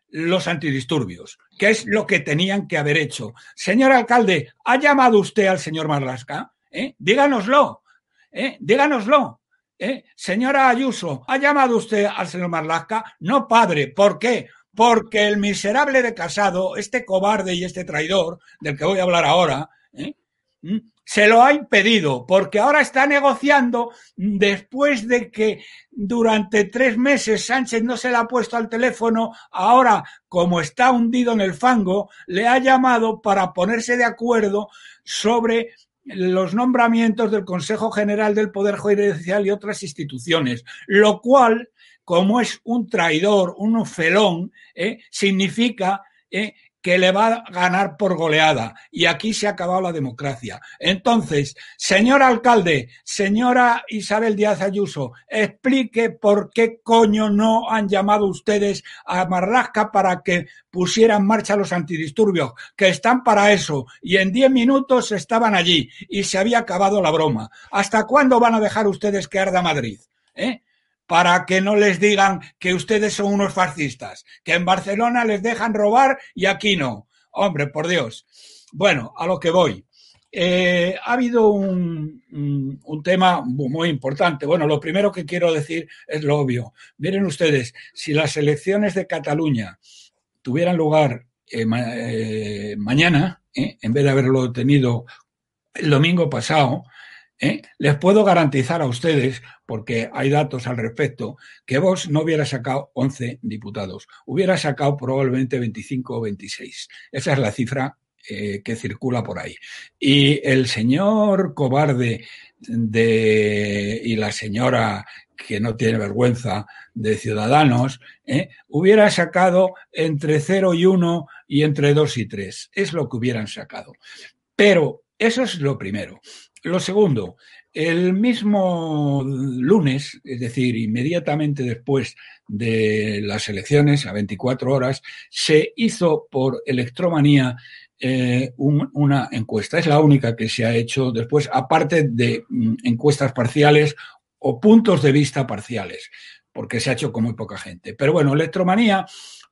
los antidisturbios, que es lo que tenían que haber hecho. Señor alcalde, ¿ha llamado usted al señor Marlasca? ¿Eh? Díganoslo, díganoslo. Señora Ayuso, ¿ha llamado usted al señor Marlasca? No, padre. ¿Por qué? porque el miserable de Casado, este cobarde y este traidor, del que voy a hablar ahora, ¿eh? ¿Mm? se lo ha impedido, porque ahora está negociando después de que durante tres meses Sánchez no se le ha puesto al teléfono, ahora como está hundido en el fango, le ha llamado para ponerse de acuerdo sobre los nombramientos del Consejo General del Poder Judicial y otras instituciones, lo cual como es un traidor, un felón, ¿eh? significa ¿eh? Que le va a ganar por goleada. Y aquí se ha acabado la democracia. Entonces, señor alcalde, señora Isabel Díaz Ayuso, explique por qué coño no han llamado ustedes a Marlasca para que pusiera en marcha los antidisturbios, que están para eso. Y en diez minutos estaban allí y se había acabado la broma. ¿Hasta cuándo van a dejar ustedes que arda Madrid? ¿Eh? Para que no les digan que ustedes son unos fascistas, que en Barcelona les dejan robar y aquí no. Hombre, por Dios. Bueno, a lo que voy. Eh, ha habido un, un, tema muy importante. Bueno, lo primero que quiero decir es lo obvio. Miren ustedes, si las elecciones de Cataluña tuvieran lugar eh, eh, mañana, en vez de haberlo tenido el domingo pasado, ¿eh? Les puedo garantizar a ustedes, porque hay datos al respecto, que vos no hubiera sacado 11 diputados, hubiera sacado probablemente 25 o 26. Esa es la cifra eh, que circula por ahí. Y el señor cobarde de, y la señora que no tiene vergüenza de ciudadanos, ¿eh? hubiera sacado entre 0 y 1 y entre 2 y 3. Es lo que hubieran sacado. Pero eso es lo primero. Lo segundo, el mismo lunes, es decir, inmediatamente después de las elecciones, a 24 horas, se hizo por electromanía eh, una encuesta. Es la única que se ha hecho después, aparte de mm, encuestas parciales o puntos de vista parciales, porque se ha hecho con muy poca gente. Pero bueno, electromanía,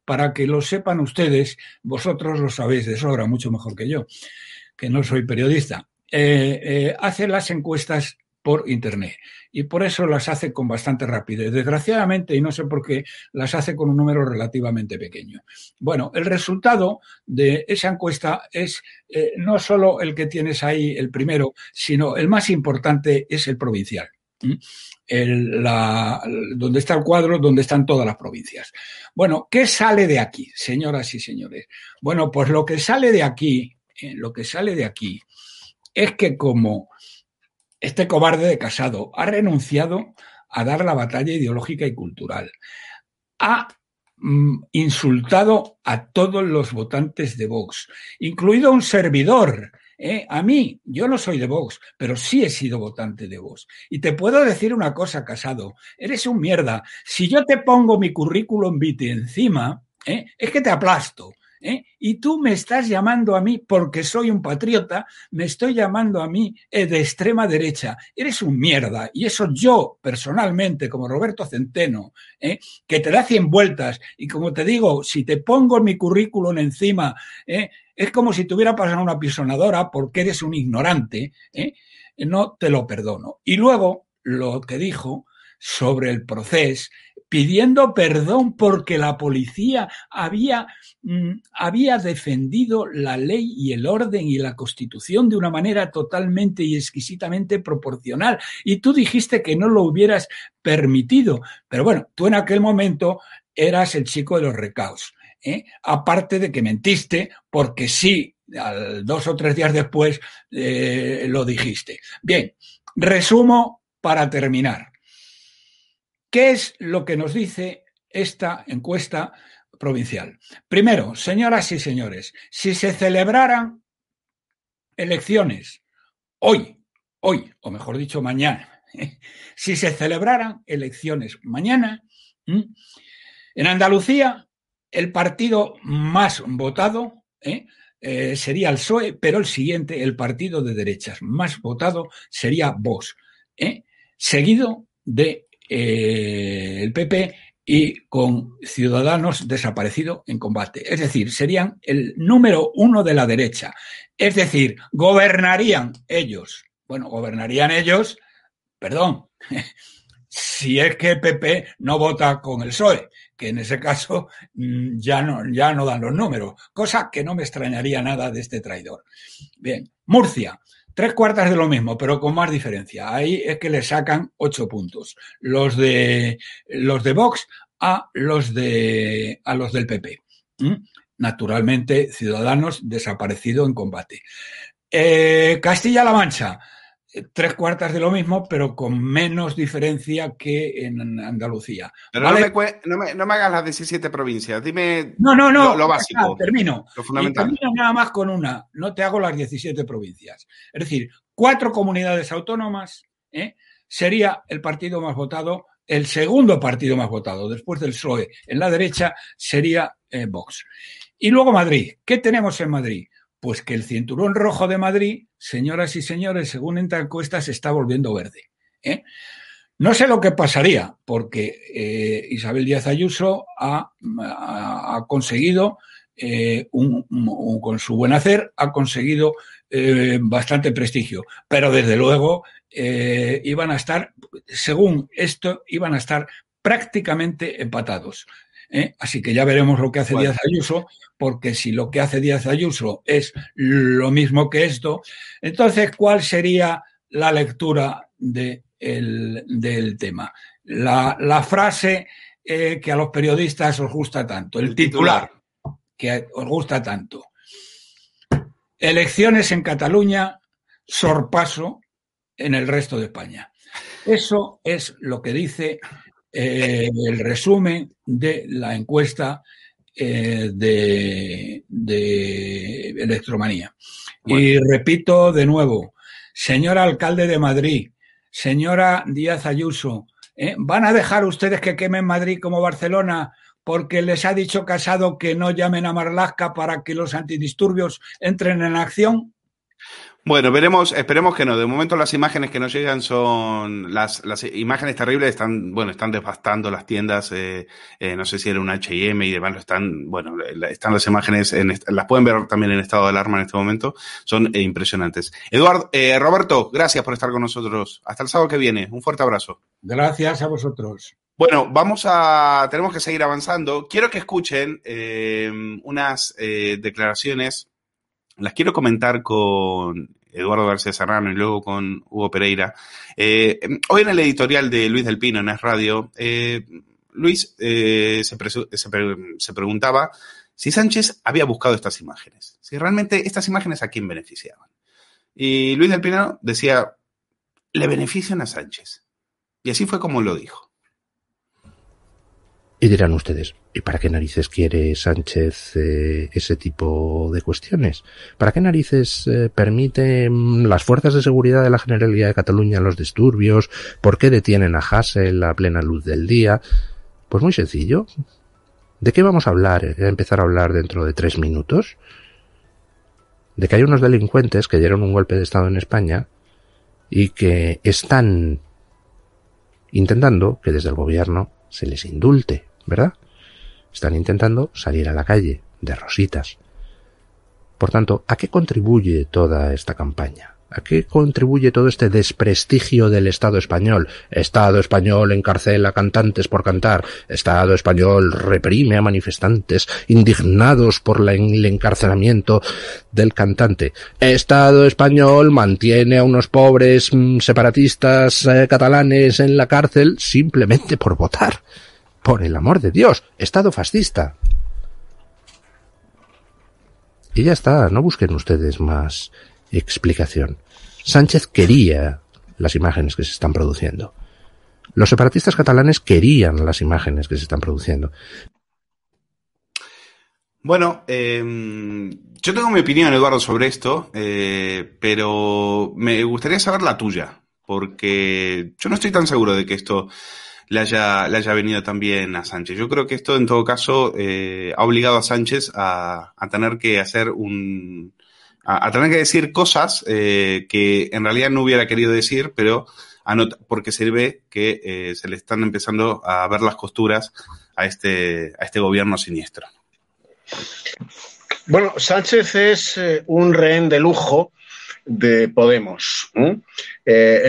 para que lo sepan ustedes, vosotros lo sabéis de sobra, mucho mejor que yo, que no soy periodista eh, eh, hace las encuestas por Internet. Y por eso las hace con bastante rapidez. Desgraciadamente, y no sé por qué, las hace con un número relativamente pequeño. Bueno, el resultado de esa encuesta es eh, no solo el que tienes ahí, el primero, sino el más importante es el provincial. El, donde está el cuadro, donde están todas las provincias. Bueno, ¿qué sale de aquí, señoras y señores? Bueno, pues lo que sale de aquí, lo que sale de aquí es que como este cobarde de Casado ha renunciado a dar la batalla ideológica y cultural. Ha mm, insultado a todos los votantes de Vox, incluido un servidor. ¿eh? A mí, yo no soy de Vox, pero sí he sido votante de Vox. Y te puedo decir una cosa, Casado, eres un mierda. Si yo te pongo mi currículum vitae encima, ¿eh? es que te aplasto. ¿Eh? Y tú me estás llamando a mí, porque soy un patriota, me estoy llamando a mí eh, de extrema derecha. Eres un mierda. Y eso yo, personalmente, como Roberto Centeno, ¿eh? que te da cien vueltas, y como te digo, si te pongo mi currículum encima, es como si te hubiera pasado una pisonadora porque eres un ignorante, no te lo perdono. Y luego, lo que dijo sobre el proceso, pidiendo perdón porque la policía había, mm, había defendido la ley y el orden y la constitución de una manera totalmente y exquisitamente proporcional. Y tú dijiste que no lo hubieras permitido. Pero bueno, tú en aquel momento eras el chico de los recaos. ¿eh? Aparte de que mentiste porque sí, dos o tres días después eh, lo dijiste. Bien, resumo para terminar. ¿Qué es lo que nos dice esta encuesta provincial? Primero, señoras y señores, si se celebraran elecciones hoy, hoy, o mejor dicho, mañana, si se celebraran elecciones mañana, en Andalucía el partido más votado ¿eh? Eh, sería el PSOE, pero el siguiente, el partido de derechas más votado, sería Vox, ¿eh? seguido de eh, el PP y con Ciudadanos desaparecido en combate. Es decir, serían el número uno de la derecha. Es decir, gobernarían ellos. Bueno, gobernarían ellos, perdón, si es que el PP no vota con el PSOE, que en ese caso mm, ya no, ya no dan los números, cosa que no me extrañaría nada de este traidor. Bien, Murcia. Tres cuartas de lo mismo, pero con más diferencia. Ahí es que le sacan ocho puntos. Los de los de Vox a los de a los del PP. Naturalmente, Ciudadanos desaparecido en combate. Eh, Castilla-La Mancha, tres cuartas de lo mismo, pero con menos diferencia que en Andalucía. Pero no, me, no, me, hagas las 17 provincias, dime no, no, no, lo, básico. termino. Lo fundamental. termino nada más con una, no te hago las 17 provincias. Es decir, cuatro comunidades autónomas ¿eh? sería el partido más votado, el segundo partido más votado, después del PSOE. En la derecha sería eh, Vox. Y luego Madrid. ¿Qué tenemos en Madrid? Pues que el cinturón rojo de Madrid, señoras y señores, según esta encuesta, se está volviendo verde. ¿eh? No sé lo que pasaría, porque eh, Isabel Díaz Ayuso ha, conseguido, eh, con su buen hacer, ha conseguido bastante prestigio. Pero desde luego iban a estar, según esto, iban a estar prácticamente empatados. ¿Eh? Así que ya veremos lo que hace Díaz Ayuso, porque si lo que hace Díaz Ayuso es lo mismo que esto, entonces, ¿cuál sería la lectura del tema? La, frase eh, que a los periodistas os gusta tanto, el, titular, que os gusta tanto. Elecciones en Cataluña, sorpaso en el resto de España. Eso es lo que dice eh, el resumen de la encuesta eh, de, electromanía. Y repito de nuevo, señor alcalde de Madrid, señora Díaz Ayuso, ¿eh? ¿van a dejar ustedes que quemen Madrid como Barcelona porque les ha dicho Casado que no llamen a Marlaska para que los antidisturbios entren en acción? Bueno, veremos, esperemos que no. De momento las imágenes que nos llegan son las, las imágenes terribles están, bueno, están devastando las tiendas. Eh, eh, no sé si era un H&M y demás. Están, bueno, están las imágenes, en, las pueden ver también en estado de alarma en este momento. Son eh, impresionantes. Eduardo, eh, Roberto, gracias por estar con nosotros. Hasta el sábado que viene. Un fuerte abrazo. Gracias a vosotros. Bueno, vamos a, tenemos que seguir avanzando. Quiero que escuchen unas declaraciones las quiero comentar con Eduardo García Serrano y luego con Hugo Pereira. Eh, hoy en el editorial de Luis del Pino en Es Radio, eh, Luis eh, se, se, preguntaba si Sánchez había buscado estas imágenes, si realmente estas imágenes a quién beneficiaban. Y Luis del Pino decía, le benefician a Sánchez. Y así fue como lo dijo. Y dirán ustedes, ¿y para qué narices quiere Sánchez eh, ese tipo de cuestiones? ¿Para qué narices eh, permite las fuerzas de seguridad de la Generalidad de Cataluña los disturbios? ¿Por qué detienen a Hassel a plena luz del día? Pues muy sencillo. ¿De qué vamos a hablar? Eh, a empezar a hablar dentro de tres minutos? De que hay unos delincuentes que dieron un golpe de Estado en España y que están intentando que desde el gobierno se les indulte ¿verdad? Están intentando salir a la calle, de rositas. Por tanto, ¿a qué contribuye toda esta campaña? ¿A qué contribuye todo este desprestigio del Estado español? Estado español encarcela cantantes por cantar. Estado español reprime a manifestantes indignados por el encarcelamiento del cantante. Estado español mantiene a unos pobres mm, separatistas eh, catalanes en la cárcel simplemente por votar. Por el amor de Dios, Estado fascista. Y ya está, no busquen ustedes más explicación. Sánchez quería las imágenes que se están produciendo. Los separatistas catalanes querían las imágenes que se están produciendo. Bueno, em, yo tengo mi opinión, Eduardo, sobre esto, eh, pero me gustaría saber la tuya, porque yo no estoy tan seguro de que esto le haya, le haya venido también a Sánchez. Yo creo que esto, en todo caso, eh, ha obligado a Sánchez a, a tener que hacer un. a, tener que decir cosas eh, que en realidad no hubiera querido decir, pero porque se ve que eh, se le están empezando a ver las costuras a este, a este gobierno siniestro. Bueno, Sánchez es un rehén de lujo de Podemos.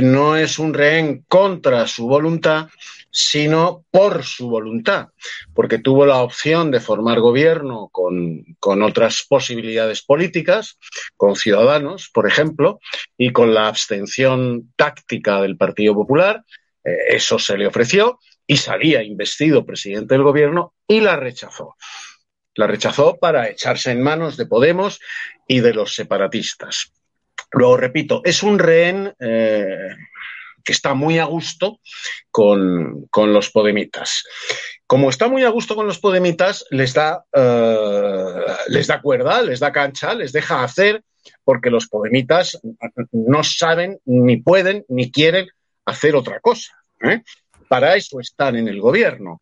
no es un rehén contra su voluntad, sino por su voluntad, porque tuvo la opción de formar gobierno con, otras posibilidades políticas, con Ciudadanos, por ejemplo, y con la abstención táctica del Partido Popular. Eh, eso se le ofreció y salía investido presidente del gobierno y la rechazó. La rechazó para echarse en manos de Podemos y de los separatistas. Luego, repito, es un rehén eh, que está muy a gusto con, los podemitas. Como está muy a gusto con los podemitas, les da, eh, les da cuerda, les da cancha, les deja hacer, porque los podemitas no saben, ni pueden, ni quieren hacer otra cosa. ¿eh? Para eso están en el gobierno.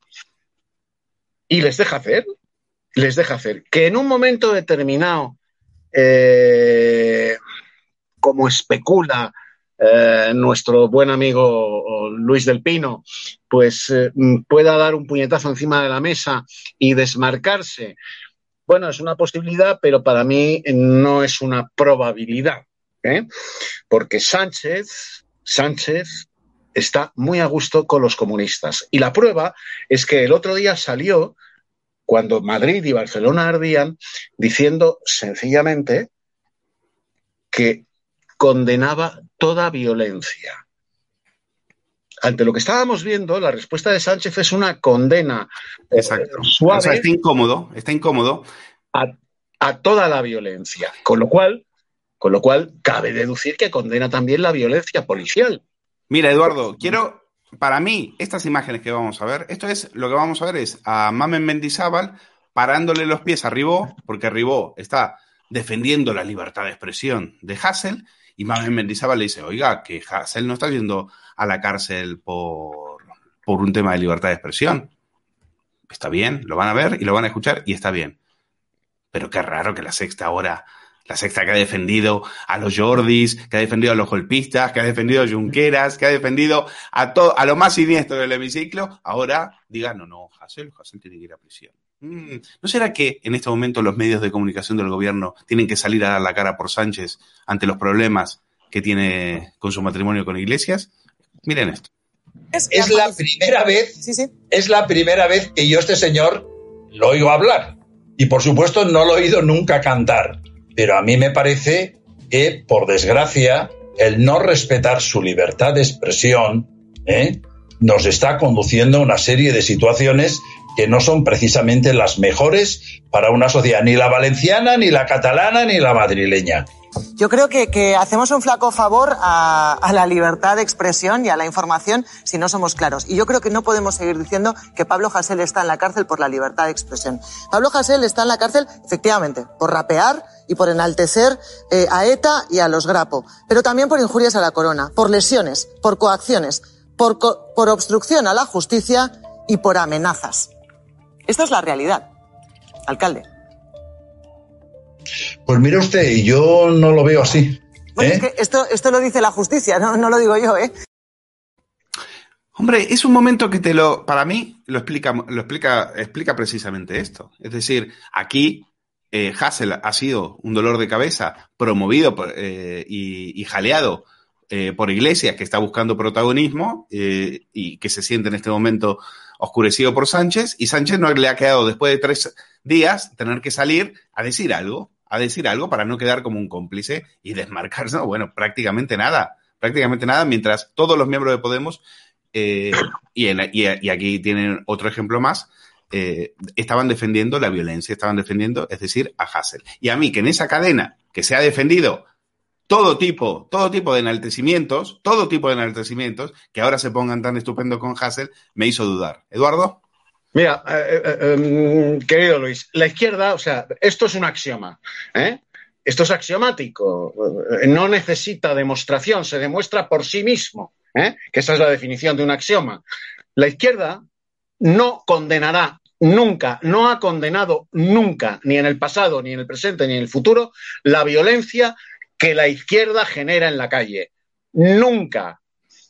Y les deja hacer, les deja hacer. Que en un momento determinado, eh, como especula eh, nuestro buen amigo Luis del Pino, pues eh, pueda dar un puñetazo encima de la mesa y desmarcarse. Bueno, es una posibilidad, pero para mí no es una probabilidad, ¿eh? porque Sánchez, Sánchez está muy a gusto con los comunistas. Y la prueba es que el otro día salió, cuando Madrid y Barcelona ardían, diciendo sencillamente que condenaba toda violencia. Ante lo que estábamos viendo, la respuesta de Sánchez es una condena eh, Exacto. suave. está incómodo, está incómodo. A, toda la violencia. Con lo cual, con lo cual, cabe deducir que condena también la violencia policial. Mira, Eduardo, quiero, para mí, estas imágenes que vamos a ver, esto es, lo que vamos a ver es a Mamen Mendizábal parándole los pies a Ribó, porque Ribó está defendiendo la libertad de expresión de Hassel, y Mamen Mendizábal le dice, oiga, que Hassel no está yendo a la cárcel por, por un tema de libertad de expresión. Está bien, lo van a ver y lo van a escuchar y está bien. Pero qué raro que la sexta hora La sexta que ha defendido a los Jordis, que ha defendido a los golpistas, que ha defendido a Junqueras, que ha defendido a todo, a lo más siniestro del hemiciclo, ahora diga, no, no, Hassel, Hassel tiene que ir a prisión. Mm, ¿No será que en este momento los medios de comunicación del gobierno tienen que salir a dar la cara por Sánchez ante los problemas que tiene con su matrimonio con Iglesias? Miren esto. Es, la primera vez, es la primera vez que yo este señor lo oigo hablar. Y por supuesto no lo he oído nunca cantar. Pero a mí me parece que, por desgracia, el no respetar su libertad de expresión ¿eh? nos está conduciendo a una serie de situaciones que no son precisamente las mejores para una sociedad, ni la valenciana, ni la catalana, ni la madrileña. Yo creo que, hacemos un flaco favor a, la libertad de expresión y a la información si no somos claros. Y yo creo que no podemos seguir diciendo que Pablo Hasél está en la cárcel por la libertad de expresión. Pablo Hasél está en la cárcel, efectivamente, por rapear y por enaltecer eh, a ETA y a los Grapo, pero también por injurias a la corona, por lesiones, por coacciones, por, por obstrucción a la justicia y por amenazas. Esta es la realidad, alcalde. Pues mire usted, yo no lo veo así. ¿eh? esto, esto lo dice la justicia, no, no lo digo yo, ¿eh? Hombre, es un momento que te lo, para mí, lo explica, lo explica, explica precisamente esto. Es decir, aquí eh, Hassel ha sido un dolor de cabeza promovido eh, y, jaleado eh, por Iglesias, que está buscando protagonismo y que se siente en este momento oscurecido por Sánchez, y Sánchez no le ha quedado después de tres días tener que salir a decir algo a decir algo para no quedar como un cómplice y desmarcarse. bueno, prácticamente nada, prácticamente nada, mientras todos los miembros de Podemos, eh, y, aquí tienen otro ejemplo más, eh, estaban defendiendo la violencia, estaban defendiendo, es decir, a Hassel. Y a mí, que en esa cadena que se ha defendido todo tipo, todo tipo de enaltecimientos, todo tipo de enaltecimientos, que ahora se pongan tan estupendo con Hassel, me hizo dudar. Eduardo. Mira, eh, eh, eh, em, querido Luis, la izquierda, o sea, esto es un axioma. Esto es axiomático. No necesita demostración, se demuestra por sí mismo. Que esa es la definición de un axioma. La izquierda no condenará nunca, no ha condenado nunca, ni en el pasado, ni en el presente, ni en el futuro, la violencia que la izquierda genera en la calle. Nunca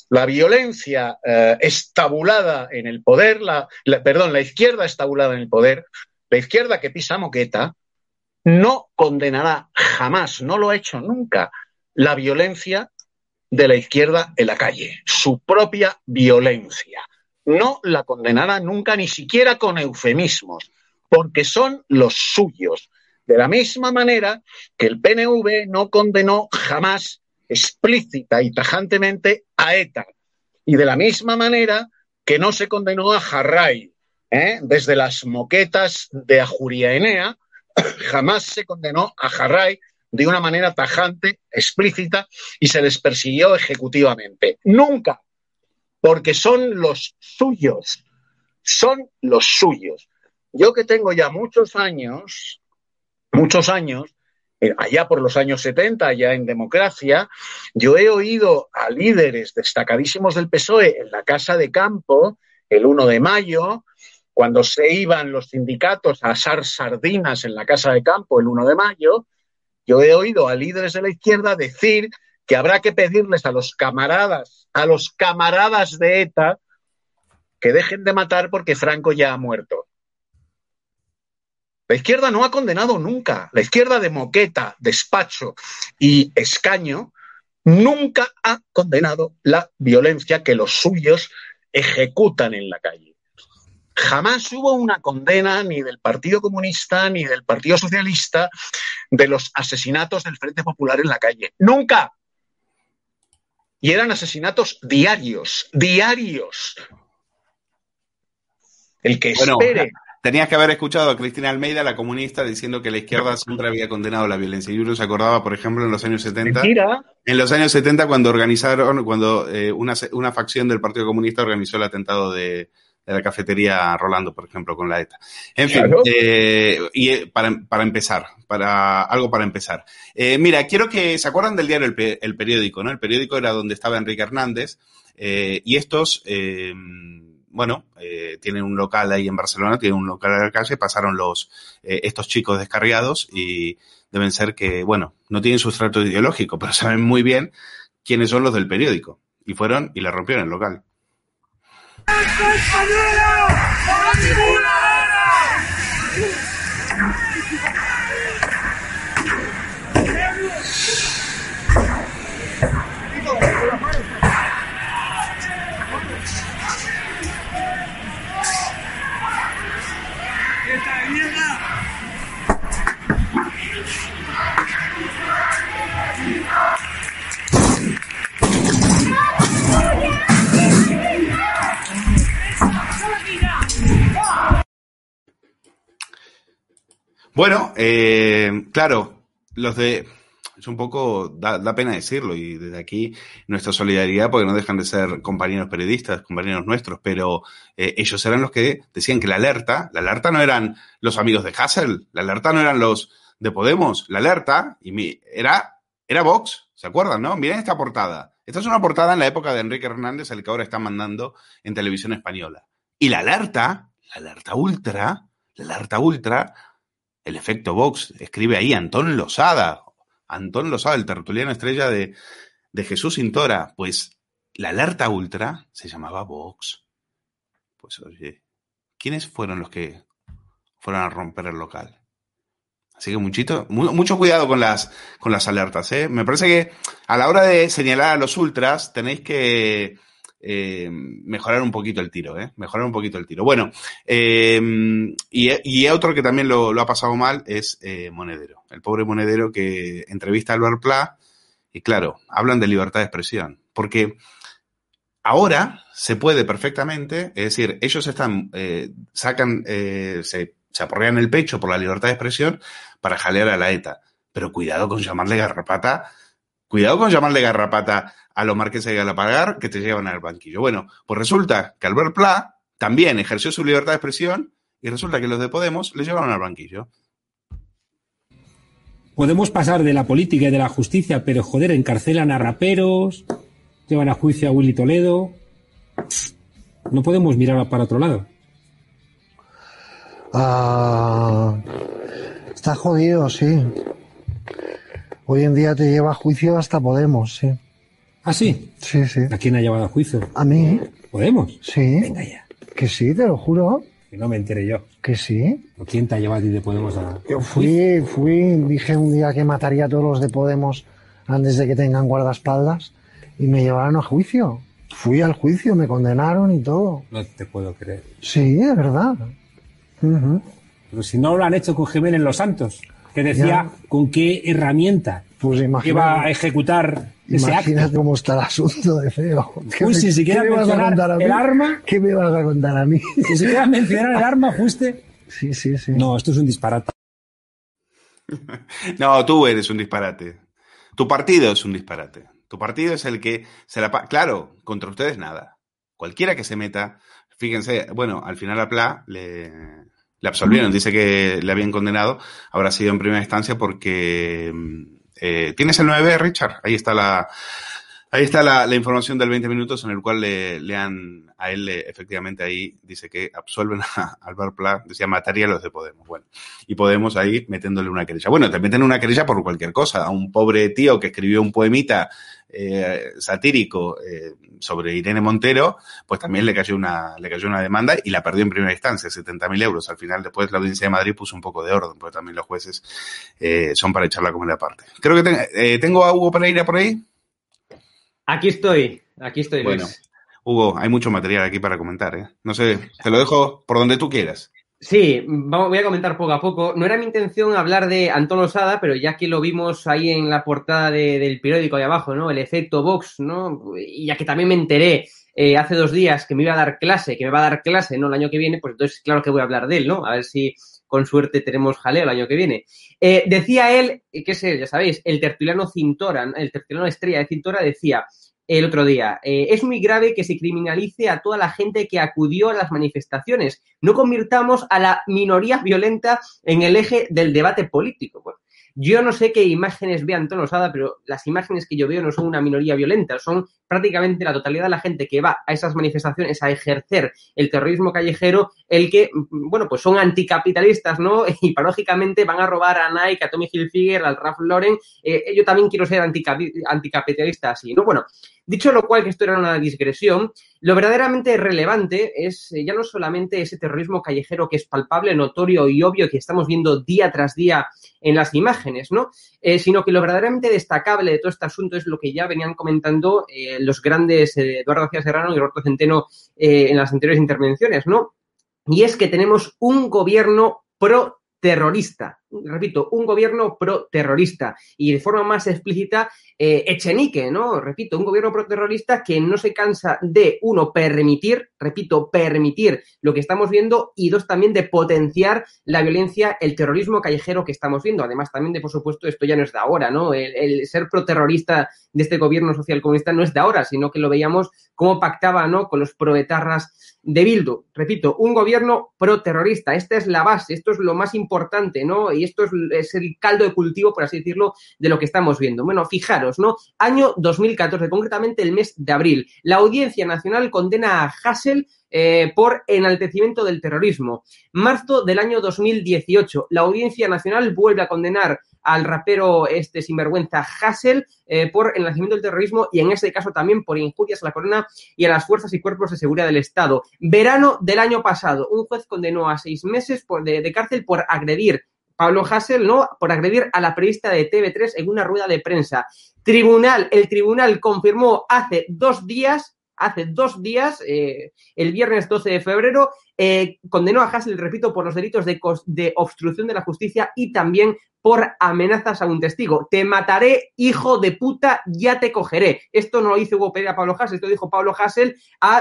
la violencia eh, estabulada en el poder, la, perdón, la izquierda estabulada en el poder, la izquierda que pisa moqueta, no condenará jamás, no lo ha hecho nunca, la violencia de la izquierda en la calle, su propia violencia. No la condenará nunca, ni siquiera con eufemismos, porque son los suyos. De la misma manera que el PNV no condenó jamás explícita y tajantemente a ETA. Y de la misma manera que no se condenó a Jarray, ¿eh? desde las moquetas de Ajuria Enea, jamás se condenó a Jarray de una manera tajante, explícita, y se les persiguió ejecutivamente. Nunca, porque son los suyos, son los suyos. Yo que tengo ya muchos años, muchos años, eh, allá por los años 70, allá en democracia, yo he oído a líderes destacadísimos del PSOE en la Casa de Campo el 1 de mayo, cuando se iban los sindicatos a asar sardinas en la Casa de Campo el 1 de mayo, yo he oído a líderes de la izquierda decir que habrá que pedirles a los camaradas, a los camaradas de ETA, que dejen de matar porque Franco ya ha muerto. La izquierda no ha condenado nunca. La izquierda de moqueta, despacho y escaño nunca ha condenado la violencia que los suyos ejecutan en la calle. Jamás hubo una condena ni del Partido Comunista ni del Partido Socialista de los asesinatos del Frente Popular en la calle. Nunca. Y eran asesinatos diarios, diarios. El que espere Tenías que haber escuchado a Cristina Almeida, la comunista, diciendo que la izquierda siempre había condenado la violencia. Y uno se acordaba, por ejemplo, en los años 70. En los años 70, cuando organizaron, cuando eh, una, una, facción del Partido Comunista organizó el atentado de, la cafetería Rolando, por ejemplo, con la ETA. En fin, eh, y eh, para, para, empezar, para algo para empezar. mira, quiero que se acuerdan del diario el, el, Periódico, ¿no? El periódico era donde estaba Enrique Hernández y estos bueno, eh, tienen un local ahí en Barcelona, tienen un local en la calle, pasaron los, eh, estos chicos descarriados y deben ser que, bueno, no tienen sustrato ideológico, pero saben muy bien quiénes son los del periódico. Y fueron y le rompieron el local. Bueno, eh, claro, los de... Es un poco, da, pena decirlo y desde aquí nuestra solidaridad porque no dejan de ser compañeros periodistas, compañeros nuestros, pero eh, ellos eran los que decían que la alerta, la alerta no eran los amigos de Hassel, la alerta no eran los de Podemos, la alerta y mi, era, era Vox, ¿se acuerdan, no? Miren esta portada. Esta es una portada en la época de Enrique Hernández, el que ahora está mandando en televisión española. Y la alerta, la alerta ultra, la alerta ultra el efecto Vox. Escribe ahí Antón Losada. Antón Losada, el tertuliano estrella de, de Jesús Sintora. Pues la alerta ultra se llamaba Vox. Pues oye, ¿quiénes fueron los que fueron a romper el local? Así que muchito, mucho cuidado con las, con las alertas. ¿eh? Me parece que a la hora de señalar a los ultras tenéis que eh, mejorar un poquito el tiro, ¿eh? Mejorar un poquito el tiro. Bueno, eh, y, otro que también lo, ha pasado mal es eh, Monedero. El pobre Monedero que entrevista a Albert Pla y claro, hablan de libertad de expresión. Porque ahora se puede perfectamente, es decir, ellos están, sacan, se, se aporrean el pecho por la libertad de expresión para jalear a la ETA. Pero cuidado con llamarle garrapata Cuidado con llamarle garrapata a los marqueses de Galapagar que te llevan al banquillo. Bueno, pues resulta que Albert Pla también ejerció su libertad de expresión y resulta que los de Podemos le llevaron al banquillo. Podemos pasar de la política y de la justicia, pero joder, encarcelan a raperos, llevan a juicio a Willy Toledo. No podemos mirar para otro lado. Ah, está jodido, sí. Hoy en día te lleva a juicio hasta Podemos, sí. ¿Ah, sí? Sí, sí. ¿A quién ha llevado a juicio? ¿A mí? ¿Podemos? Sí. Venga ya. Que sí, te lo juro. Que no me enteré yo. Que sí. ¿O quién te ha llevado a ti de Podemos a.? Yo fui, fui, dije un día que mataría a todos los de Podemos antes de que tengan guardaespaldas y me llevaron a juicio. Fui al juicio, me condenaron y todo. No te puedo creer. Sí, es verdad. Pero si no lo han hecho con Jiménez Los Santos que decía con qué herramienta pues iba a ejecutar ese Imagínate cómo está el asunto de feo. Uy, si siquiera mencionar el arma. ¿Qué me vas a contar a mí? Si siquiera mencionar el arma, fuiste. Sí, sí, sí. No, esto es un disparate. no, tú eres un disparate. Tu partido es un disparate. Tu partido es el que se la. Claro, contra ustedes nada. Cualquiera que se meta. Fíjense, bueno, al final a Pla le, le absolvieron. Dice que le habían condenado. Habrá sido en primera instancia porque. Eh, ¿Tienes el 9, Richard? Ahí está la. Ahí está la, información del 20 minutos en el cual le, han, a él efectivamente ahí dice que absuelven a Albert Pla, decía mataría a los de Podemos. Bueno, y Podemos ahí metiéndole una querella. Bueno, te meten una querella por cualquier cosa. A un pobre tío que escribió un poemita eh, satírico eh, sobre Irene Montero, pues también le cayó una, le cayó una demanda y la perdió en primera instancia, 70.000 euros. Al final, después la audiencia de Madrid puso un poco de orden, porque también los jueces eh, son para echar la comida aparte. Creo que tengo a Hugo Pereira por ahí. Aquí estoy, aquí estoy. Bueno, Hugo, hay mucho material aquí para comentar. ¿eh? No sé, te lo dejo por donde tú quieras. Sí, voy a comentar poco a poco. No era mi intención hablar de Antón Osada, pero ya que lo vimos ahí en la portada del periódico de abajo, ¿no? El efecto Vox, ¿no? Y ya que también me enteré eh, hace dos días que me iba a dar clase, que me va a dar clase, ¿no? El año que viene, pues entonces claro que voy a hablar de él, ¿no? A ver si con suerte tenemos jaleo el año que viene. Eh, decía él, que sé, ya sabéis, el tertuliano Cintora, el tertuliano estrella de Cintora decía, el otro día. Eh, es muy grave que se criminalice a toda la gente que acudió a las manifestaciones. No convirtamos a la minoría violenta en el eje del debate político. Yo no sé qué imágenes ve Antonio Osada, pero las imágenes que yo veo no son una minoría violenta, son prácticamente la totalidad de la gente que va a esas manifestaciones a ejercer el terrorismo callejero, el que, bueno, pues son anticapitalistas, ¿no? Y paradójicamente van a robar a Nike, a Tommy Hilfiger, al Ralph Lauren. Eh, yo también quiero ser anticapitalista así, ¿no? Bueno, Dicho lo cual, que esto era una digresión, lo verdaderamente relevante es eh, ya no solamente ese terrorismo callejero que es palpable, notorio y obvio que estamos viendo día tras día en las imágenes, ¿no? Eh, sino que lo verdaderamente destacable de todo este asunto es lo que ya venían comentando eh, los grandes Eduardo García Serrano y Roberto Centeno en las anteriores intervenciones, ¿no? Y es que tenemos un gobierno pro terrorista. Repito, un gobierno pro-terrorista. Y de forma más explícita, eh, Echenique, ¿no? Repito, un gobierno pro-terrorista que no se cansa de, uno, permitir, repito, permitir lo que estamos viendo y dos, también de potenciar la violencia, el terrorismo callejero que estamos viendo. Además, también de, por supuesto, esto ya no es de ahora, ¿no? El, ser pro-terrorista de este gobierno social comunista no es de ahora, sino que lo veíamos como pactaba, ¿no? Con los proetarras de Bildu. Repito, un gobierno pro-terrorista. Esta es la base, esto es lo más importante, ¿no? Esto es, el caldo de cultivo, por así decirlo, de lo que estamos viendo. Bueno, fijaros, ¿no? Año 2014, concretamente el mes de abril. La Audiencia Nacional condena a Hassel eh, por enaltecimiento del terrorismo. Marzo del año 2018, la Audiencia Nacional vuelve a condenar al rapero este sinvergüenza Hassel eh, por el nacimiento del terrorismo y en este caso también por injurias a la corona y a las fuerzas y cuerpos de seguridad del Estado. Verano del año pasado, un juez condenó a seis meses de, cárcel por agredir Pablo Hassel, ¿no? Por agredir a la periodista de TV3 en una rueda de prensa. Tribunal, el tribunal confirmó hace dos días, hace dos días, eh, el viernes 12 de febrero, eh, condenó a Hassel, repito, por los delitos de, de, obstrucción de la justicia y también por amenazas a un testigo. Te mataré, hijo de puta, ya te cogeré. Esto no lo dice Hugo Pereira a Pablo Hassel, esto dijo Pablo Hassel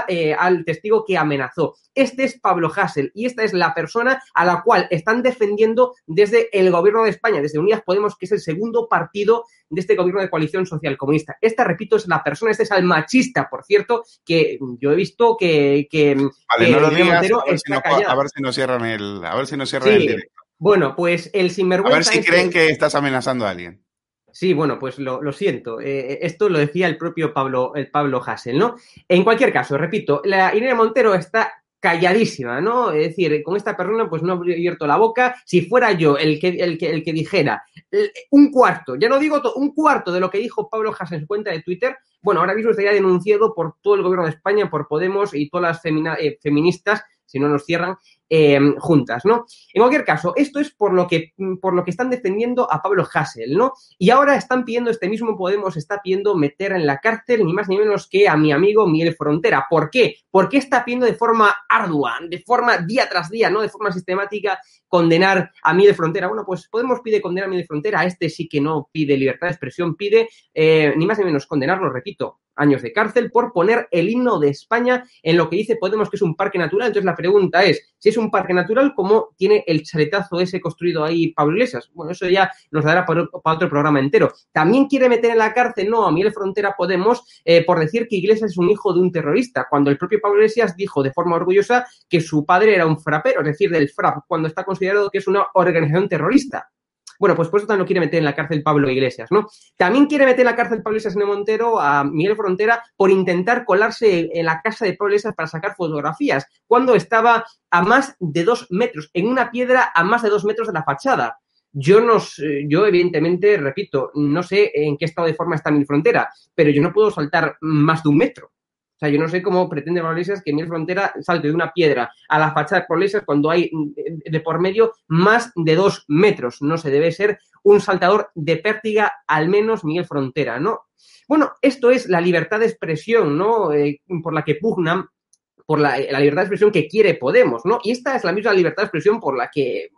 eh, al testigo que amenazó. Este es Pablo Hassel y esta es la persona a la cual están defendiendo desde el gobierno de España, desde Unidas Podemos, que es el segundo partido de este gobierno de coalición social comunista. Esta, repito, es la persona, este es el machista, por cierto, que yo he visto que, que, vale, no lo digas, a, ver si no, a ver si nos cierran el, a ver si nos cierran el directo. Bueno, pues el sinvergüenza. A ver si creen que estás amenazando a alguien. Sí, bueno, pues lo, siento. Eh, esto lo decía el propio Pablo, el Pablo Hassel, ¿no? En cualquier caso, repito, la Irene Montero está calladísima, ¿no? Es decir, con esta persona pues no he abierto la boca. Si fuera yo el que, el que, el que dijera un cuarto, ya no digo todo, un cuarto de lo que dijo Pablo Hassel en su cuenta de Twitter, bueno, ahora mismo estaría denunciado por todo el gobierno de España, por Podemos y todas las eh, feministas si no nos cierran, eh, juntas, ¿no? En cualquier caso, esto es por lo que, por lo que están defendiendo a Pablo Hassel, ¿no? Y ahora están pidiendo, este mismo Podemos está pidiendo meter en la cárcel ni más ni menos que a mi amigo Miguel Frontera. ¿Por qué? Porque está pidiendo de forma ardua, de forma día tras día, ¿no? De forma sistemática condenar a Miguel Frontera. Bueno, pues Podemos pide condenar a Miguel Frontera, a este sí que no pide libertad de expresión, pide eh, ni más ni menos condenarlo, repito, años de cárcel por poner el himno de España en lo que dice Podemos que es un parque natural. Entonces la pregunta es, si es un parque natural, ¿cómo tiene el chaletazo ese construido ahí Pablo Iglesias? Bueno, eso ya nos dará para, otro programa entero. También quiere meter en la cárcel, no, a Miguel Frontera Podemos, eh, por decir que Iglesias es un hijo de un terrorista, cuando el propio Pablo Iglesias dijo de forma orgullosa que su padre era un frapero, es decir, del FRAP, cuando está considerado que es una organización terrorista. Bueno, pues por eso también lo quiere meter en la cárcel Pablo Iglesias, ¿no? También quiere meter en la cárcel Pablo Iglesias en Montero a Miguel Frontera por intentar colarse en la casa de Pablo Iglesias para sacar fotografías, cuando estaba a más de dos metros, en una piedra a más de dos metros de la fachada. Yo no yo evidentemente, repito, no sé en qué estado de forma está mi frontera, pero yo no puedo saltar más de un metro. Sea, yo no sé cómo pretende Iglesias que Miguel Frontera salte de una piedra a la fachada de Iglesias cuando hay de por medio más de dos metros. No se debe ser un saltador de pértiga, al menos Miguel Frontera, ¿no? Bueno, esto es la libertad de expresión, ¿no? Eh, por la que pugnan por la, libertad de expresión que quiere Podemos, ¿no? Y esta es la misma libertad de expresión por la que,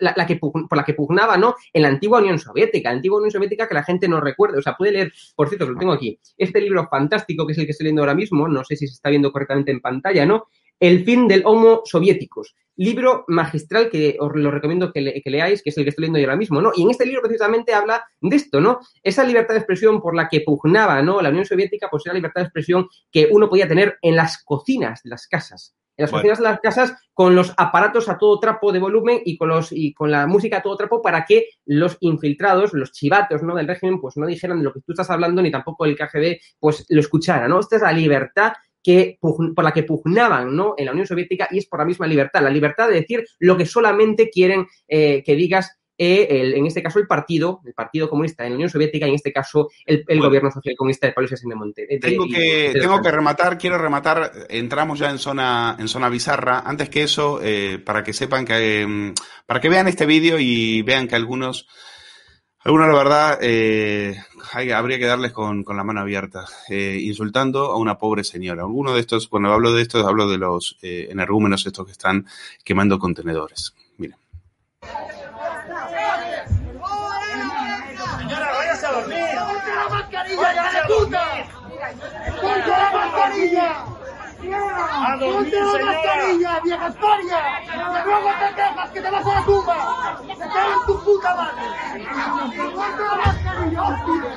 la, que, por la que pugnaba, ¿no? En la antigua Unión Soviética, la antigua Unión Soviética que la gente no recuerda. O sea, puede leer, por cierto, lo tengo aquí, este libro fantástico que es el que estoy leyendo ahora mismo, no sé si se está viendo correctamente en pantalla, ¿no? El fin del Homo soviéticos. Libro magistral que os lo recomiendo que, leáis, que es el que estoy leyendo yo ahora mismo, ¿no? Y en este libro precisamente habla de esto, ¿no? Esa libertad de expresión por la que pugnaba, ¿no? La Unión Soviética, pues era la libertad de expresión que uno podía tener en las cocinas de las casas en las cocinas de las casas con los aparatos a todo trapo de volumen y con los y con la música a todo trapo para que los infiltrados, los chivatos, ¿no? del régimen, pues no dijeran de lo que tú estás hablando ni tampoco el KGB pues lo escuchara, ¿no? Esta es la libertad que, por la que pugnaban ¿no? en la Unión Soviética y es por la misma libertad, la libertad de decir lo que solamente quieren eh, que digas eh, en este caso el partido, el Partido Comunista en la Unión Soviética y en este caso el, Gobierno Social Comunista de Pablo de Monte. tengo, que, tengo que rematar, quiero rematar, entramos ya en zona, en zona bizarra. Antes que eso, eh, para que sepan que, mm, para que vean este vídeo y vean que algunos, algunos la verdad, eh, habría que darles con, con la mano abierta, insultando a una pobre señora. Alguno de estos, cuando hablo de estos, hablo de los energúmenos estos que están quemando contenedores. Miren. ¡Ponte la mascarilla! ¡Ponte la mascarilla, vieja España! ¡Que luego te quejas que te vas a la tumba! ¡Se cae en tu puta madre! ¡Ponte la mascarilla, hostia!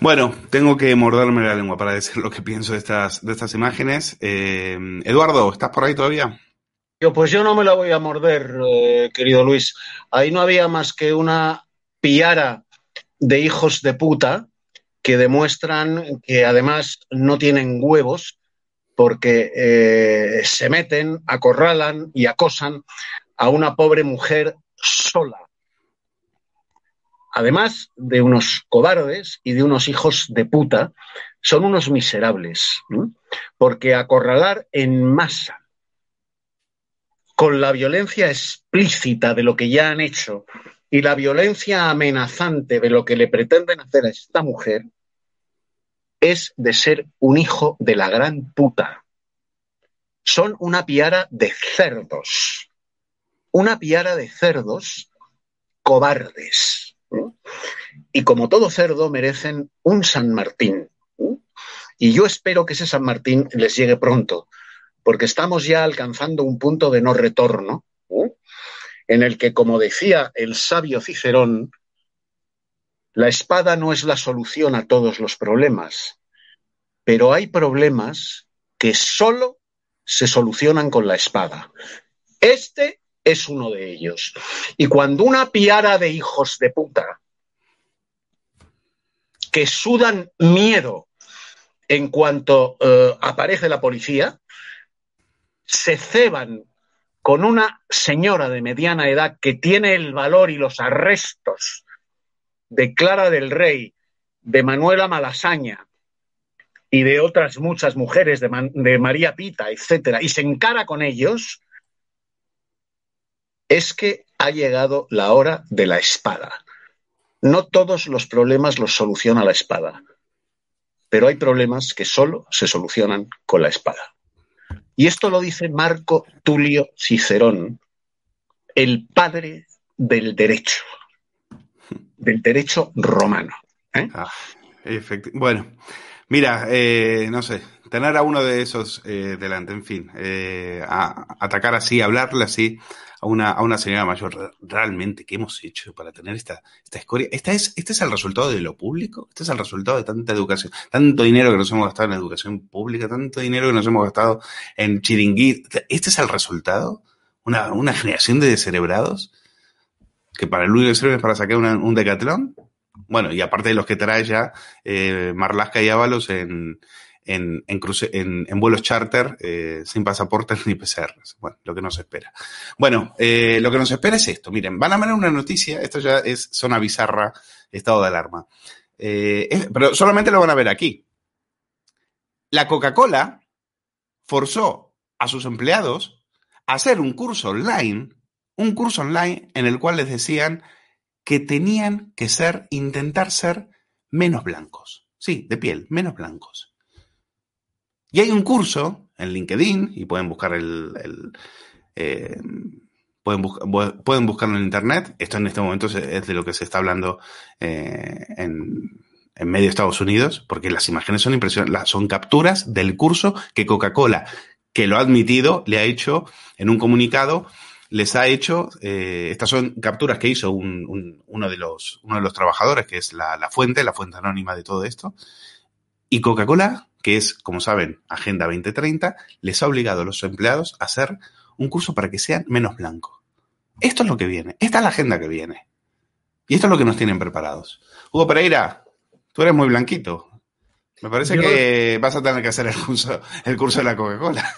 Bueno, tengo que morderme la lengua para decir lo que pienso de estas, de estas imágenes. Eh, Eduardo, ¿estás por ahí todavía? Yo, pues yo no me la voy a morder, eh, querido Luis. Ahí no había más que una piara de hijos de puta que demuestran que además no tienen huevos porque eh, se meten, acorralan y acosan a una pobre mujer sola. Además de unos cobardes y de unos hijos de puta, son unos miserables, porque acorralar en masa, con la violencia explícita de lo que ya han hecho y la violencia amenazante de lo que le pretenden hacer a esta mujer, es de ser un hijo de la gran puta. Son una piara de cerdos, una piara de cerdos cobardes y como todo cerdo merecen un San Martín. Y yo espero que ese San Martín les llegue pronto, porque estamos ya alcanzando un punto de no retorno, en el que, como decía el sabio Cicerón, la espada no es la solución a todos los problemas, pero hay problemas que solo se solucionan con la espada. Este es uno de ellos. Y cuando una piara de hijos de puta que sudan miedo en cuanto eh, aparece la policía, se ceban con una señora de mediana edad que tiene el valor y los arrestos de Clara del Rey, de Manuela Malasaña y de otras muchas mujeres, de, de María Pita, etcétera, y se encara con ellos, es que ha llegado la hora de la espada. No todos los problemas los soluciona la espada, pero hay problemas que solo se solucionan con la espada. Y esto lo dice Marco Tulio Cicerón, el padre del derecho, del derecho romano. ¿eh? Ah, bueno, mira, eh, no sé, tener a uno de esos eh, delante, en fin, atacar así, hablarle así, a una, a una señora mayor. Realmente, ¿qué hemos hecho para tener esta, esta escoria? ¿Esta es, ¿Este es el resultado de lo público? ¿Este es el resultado de tanta educación? Tanto dinero que nos hemos gastado en educación pública, tanto dinero que nos hemos gastado en chiringuit. ¿Este es el resultado? ¿Una, una generación de descerebrados? ¿Que para el único sirve es para sacar un decatlón? Bueno, y aparte de los que trae ya eh, Marlasca y Ábalos en, en, vuelos charter eh, sin pasaportes ni PCR. Bueno, lo que nos espera. Bueno, eh, lo que nos espera es esto. Miren, van a ver una noticia, esto ya es zona bizarra, estado de alarma. Eh, pero solamente lo van a ver aquí. La Coca-Cola forzó a sus empleados a hacer un curso online, un curso online en el cual les decían que tenían que ser, intentar ser menos blancos. Sí, de piel, menos blancos. Y hay un curso en LinkedIn, y pueden buscar el, eh, Pueden, pueden buscarlo en internet. Esto en este momento es de lo que se está hablando eh, en, en medio de Estados Unidos, porque las imágenes son impresionantes. Son capturas del curso que Coca-Cola, que lo ha admitido, le ha hecho en un comunicado, les ha hecho, eh, estas son capturas que hizo uno, de los, uno de los trabajadores, que es la, la fuente, la fuente anónima de todo esto. Y Coca-Cola, que es, como saben, Agenda 2030, les ha obligado a los empleados a hacer un curso para que sean menos blancos. Esto es lo que viene, esta es la agenda que viene. Y esto es lo que nos tienen preparados. Hugo Pereira, tú eres muy blanquito. Me parece que vas a tener que hacer el curso, el curso de la Coca-Cola.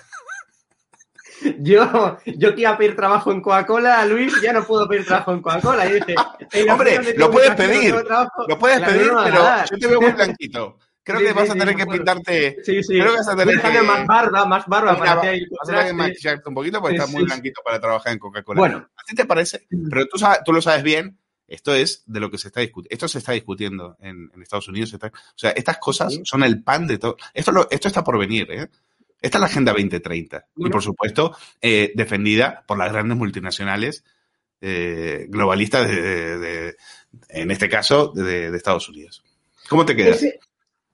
Yo, yo quiero pedir trabajo en Coca-Cola, Luis, ya no puedo pedir trabajo en Coca-Cola. Hombre, lo puedes pedir, lo puedes pedir, pero yo te veo muy blanquito. Creo que vas a tener que pintarte. Sí, sí. Creo que vas a tener que. más barba, más barba para que Vas a tener que maquillarte un poquito porque estás muy blanquito para trabajar en Coca-Cola. Bueno. ¿A ti te parece? Pero tú, tú lo sabes bien. Esto es de lo que se está discutiendo. Esto se está discutiendo en, Estados Unidos. o sea, estas cosas son el pan de todo. Esto, esto está por venir, ¿eh? Esta es la Agenda 2030. Y por supuesto, eh, defendida por las grandes multinacionales eh, globalistas, de, en este caso, de, Estados Unidos. ¿Cómo te quedas?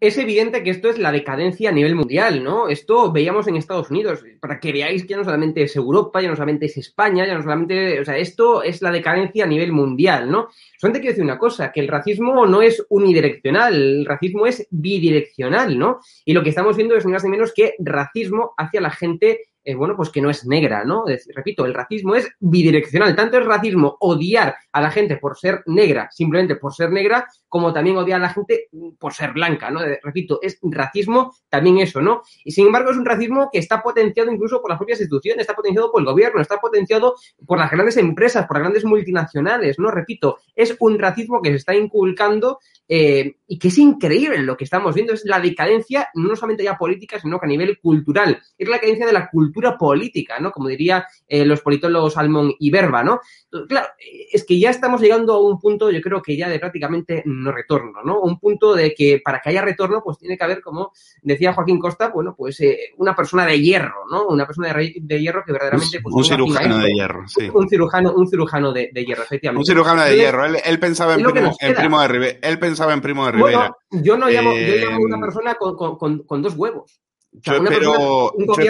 Es evidente que esto es la decadencia a nivel mundial, ¿no? Esto veíamos en Estados Unidos, para que veáis que ya no solamente es Europa, ya no solamente es España, ya no solamente, o sea, esto es la decadencia a nivel mundial, ¿no? Solamente quiero decir una cosa, que el racismo no es unidireccional, el racismo es bidireccional, ¿no? Y lo que estamos viendo es ni más ni menos que racismo hacia la gente eh, bueno, pues que no es negra, ¿no? repito, el racismo es bidireccional. Tanto es racismo odiar a la gente por ser negra, simplemente por ser negra, como también odiar a la gente por ser blanca, ¿no? repito, es racismo también eso, ¿no? Y sin embargo es un racismo que está potenciado incluso por las propias instituciones, está potenciado por el gobierno, está potenciado por las grandes empresas, por las grandes multinacionales, ¿no? Repito, es un racismo que se está inculcando eh, y que es increíble lo que estamos viendo, es la decadencia no solamente ya política, sino que a nivel cultural, es la decadencia de la cultura política, ¿no? Como diría eh, los politólogos Almon y Berba, ¿no? Claro, es que ya estamos llegando a un punto, yo creo que ya de prácticamente no retorno, ¿no? Un punto de que para que haya retorno, pues tiene que haber, como decía Joaquín Costa, bueno, pues eh, una persona de hierro, ¿no? Una persona de, hierro que verdaderamente... Pues, un cirujano de hierro, sí. Un cirujano, un cirujano de, hierro, efectivamente. Un cirujano de hierro. Él, pensaba en primo, de Rivera. Él pensaba en primo de Rivera. yo no llamo, yo llamo a una eh, persona con dos huevos. Yo espero, que,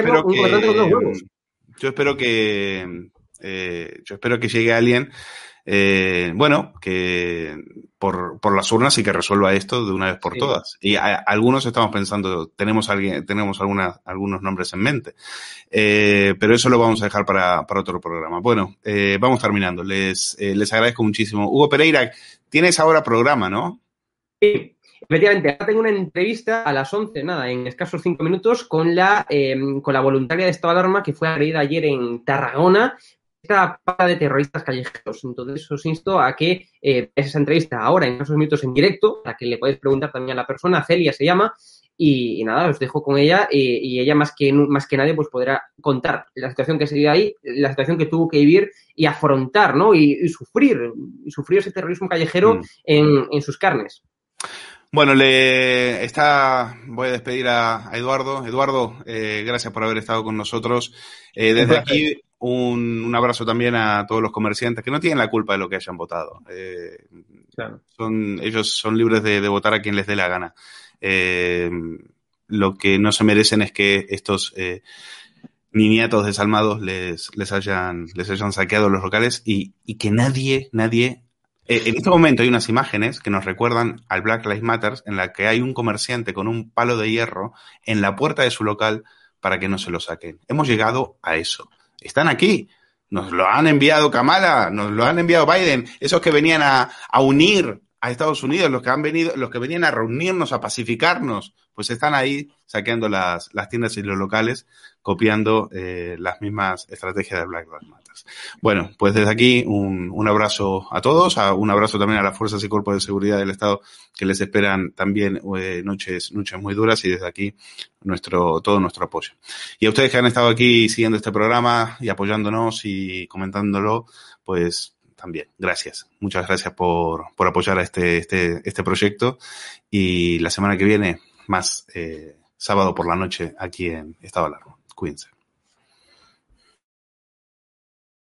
yo espero que eh, yo espero que llegue alguien eh, bueno, que por, por, las urnas y que resuelva esto de una vez por todas. Y algunos estamos pensando, tenemos alguien, tenemos alguna, algunos nombres en mente. Eh, pero eso lo vamos a dejar para, para otro programa. Bueno, eh, vamos terminando. Les, eh, les agradezco muchísimo. Hugo Pereira, tienes ahora programa, ¿no? Sí. Efectivamente, ahora tengo una entrevista a las 11, nada, en escasos 5 minutos, con la, em, con la voluntaria de estado de alarma que fue agredida ayer en Tarragona esta pata de terroristas callejeros. Entonces os insto a que eh, esa entrevista ahora en esos minutos en directo, para que le podáis preguntar también a la persona, Celia se llama, y, nada, os dejo con ella y ella más que, más que nadie pues podrá contar la situación que se dio ahí, la situación que tuvo que vivir y afrontar, ¿no? Y, sufrir, y sufrir ese terrorismo callejero mm. en, en sus carnes. Bueno, le está, voy a despedir a, Eduardo. Eduardo, eh, gracias por haber estado con nosotros. Eh, desde aquí, un, un, abrazo también a todos los comerciantes que no tienen la culpa de lo que hayan votado. Eh, son, ellos son libres de, de, votar a quien les dé la gana. Eh, lo que no se merecen es que estos eh, niñatos desalmados les, les, hayan, les hayan saqueado los locales y, y que nadie, nadie eh, en este momento hay unas imágenes que nos recuerdan al Black Lives Matter en la que hay un comerciante con un palo de hierro en la puerta de su local para que no se lo saquen. Hemos llegado a eso. Están aquí. Nos lo han enviado Kamala, nos lo han enviado Biden, esos que venían a, unir a Estados Unidos, los que han venido, los que venían a reunirnos, a pacificarnos, pues están ahí saqueando las, las tiendas y los locales, copiando eh, las mismas estrategias de Black Lives Matter. Bueno, pues desde aquí un, un abrazo a todos, a, un abrazo también a las fuerzas y cuerpos de seguridad del Estado que les esperan también eh, noches, noches muy duras y desde aquí nuestro, todo nuestro apoyo. Y a ustedes que han estado aquí siguiendo este programa y apoyándonos y comentándolo, pues también. Gracias. Muchas gracias por, por apoyar a este, este, este proyecto. Y la semana que viene, más eh, sábado por la noche aquí en Estado Largo. Cuídense.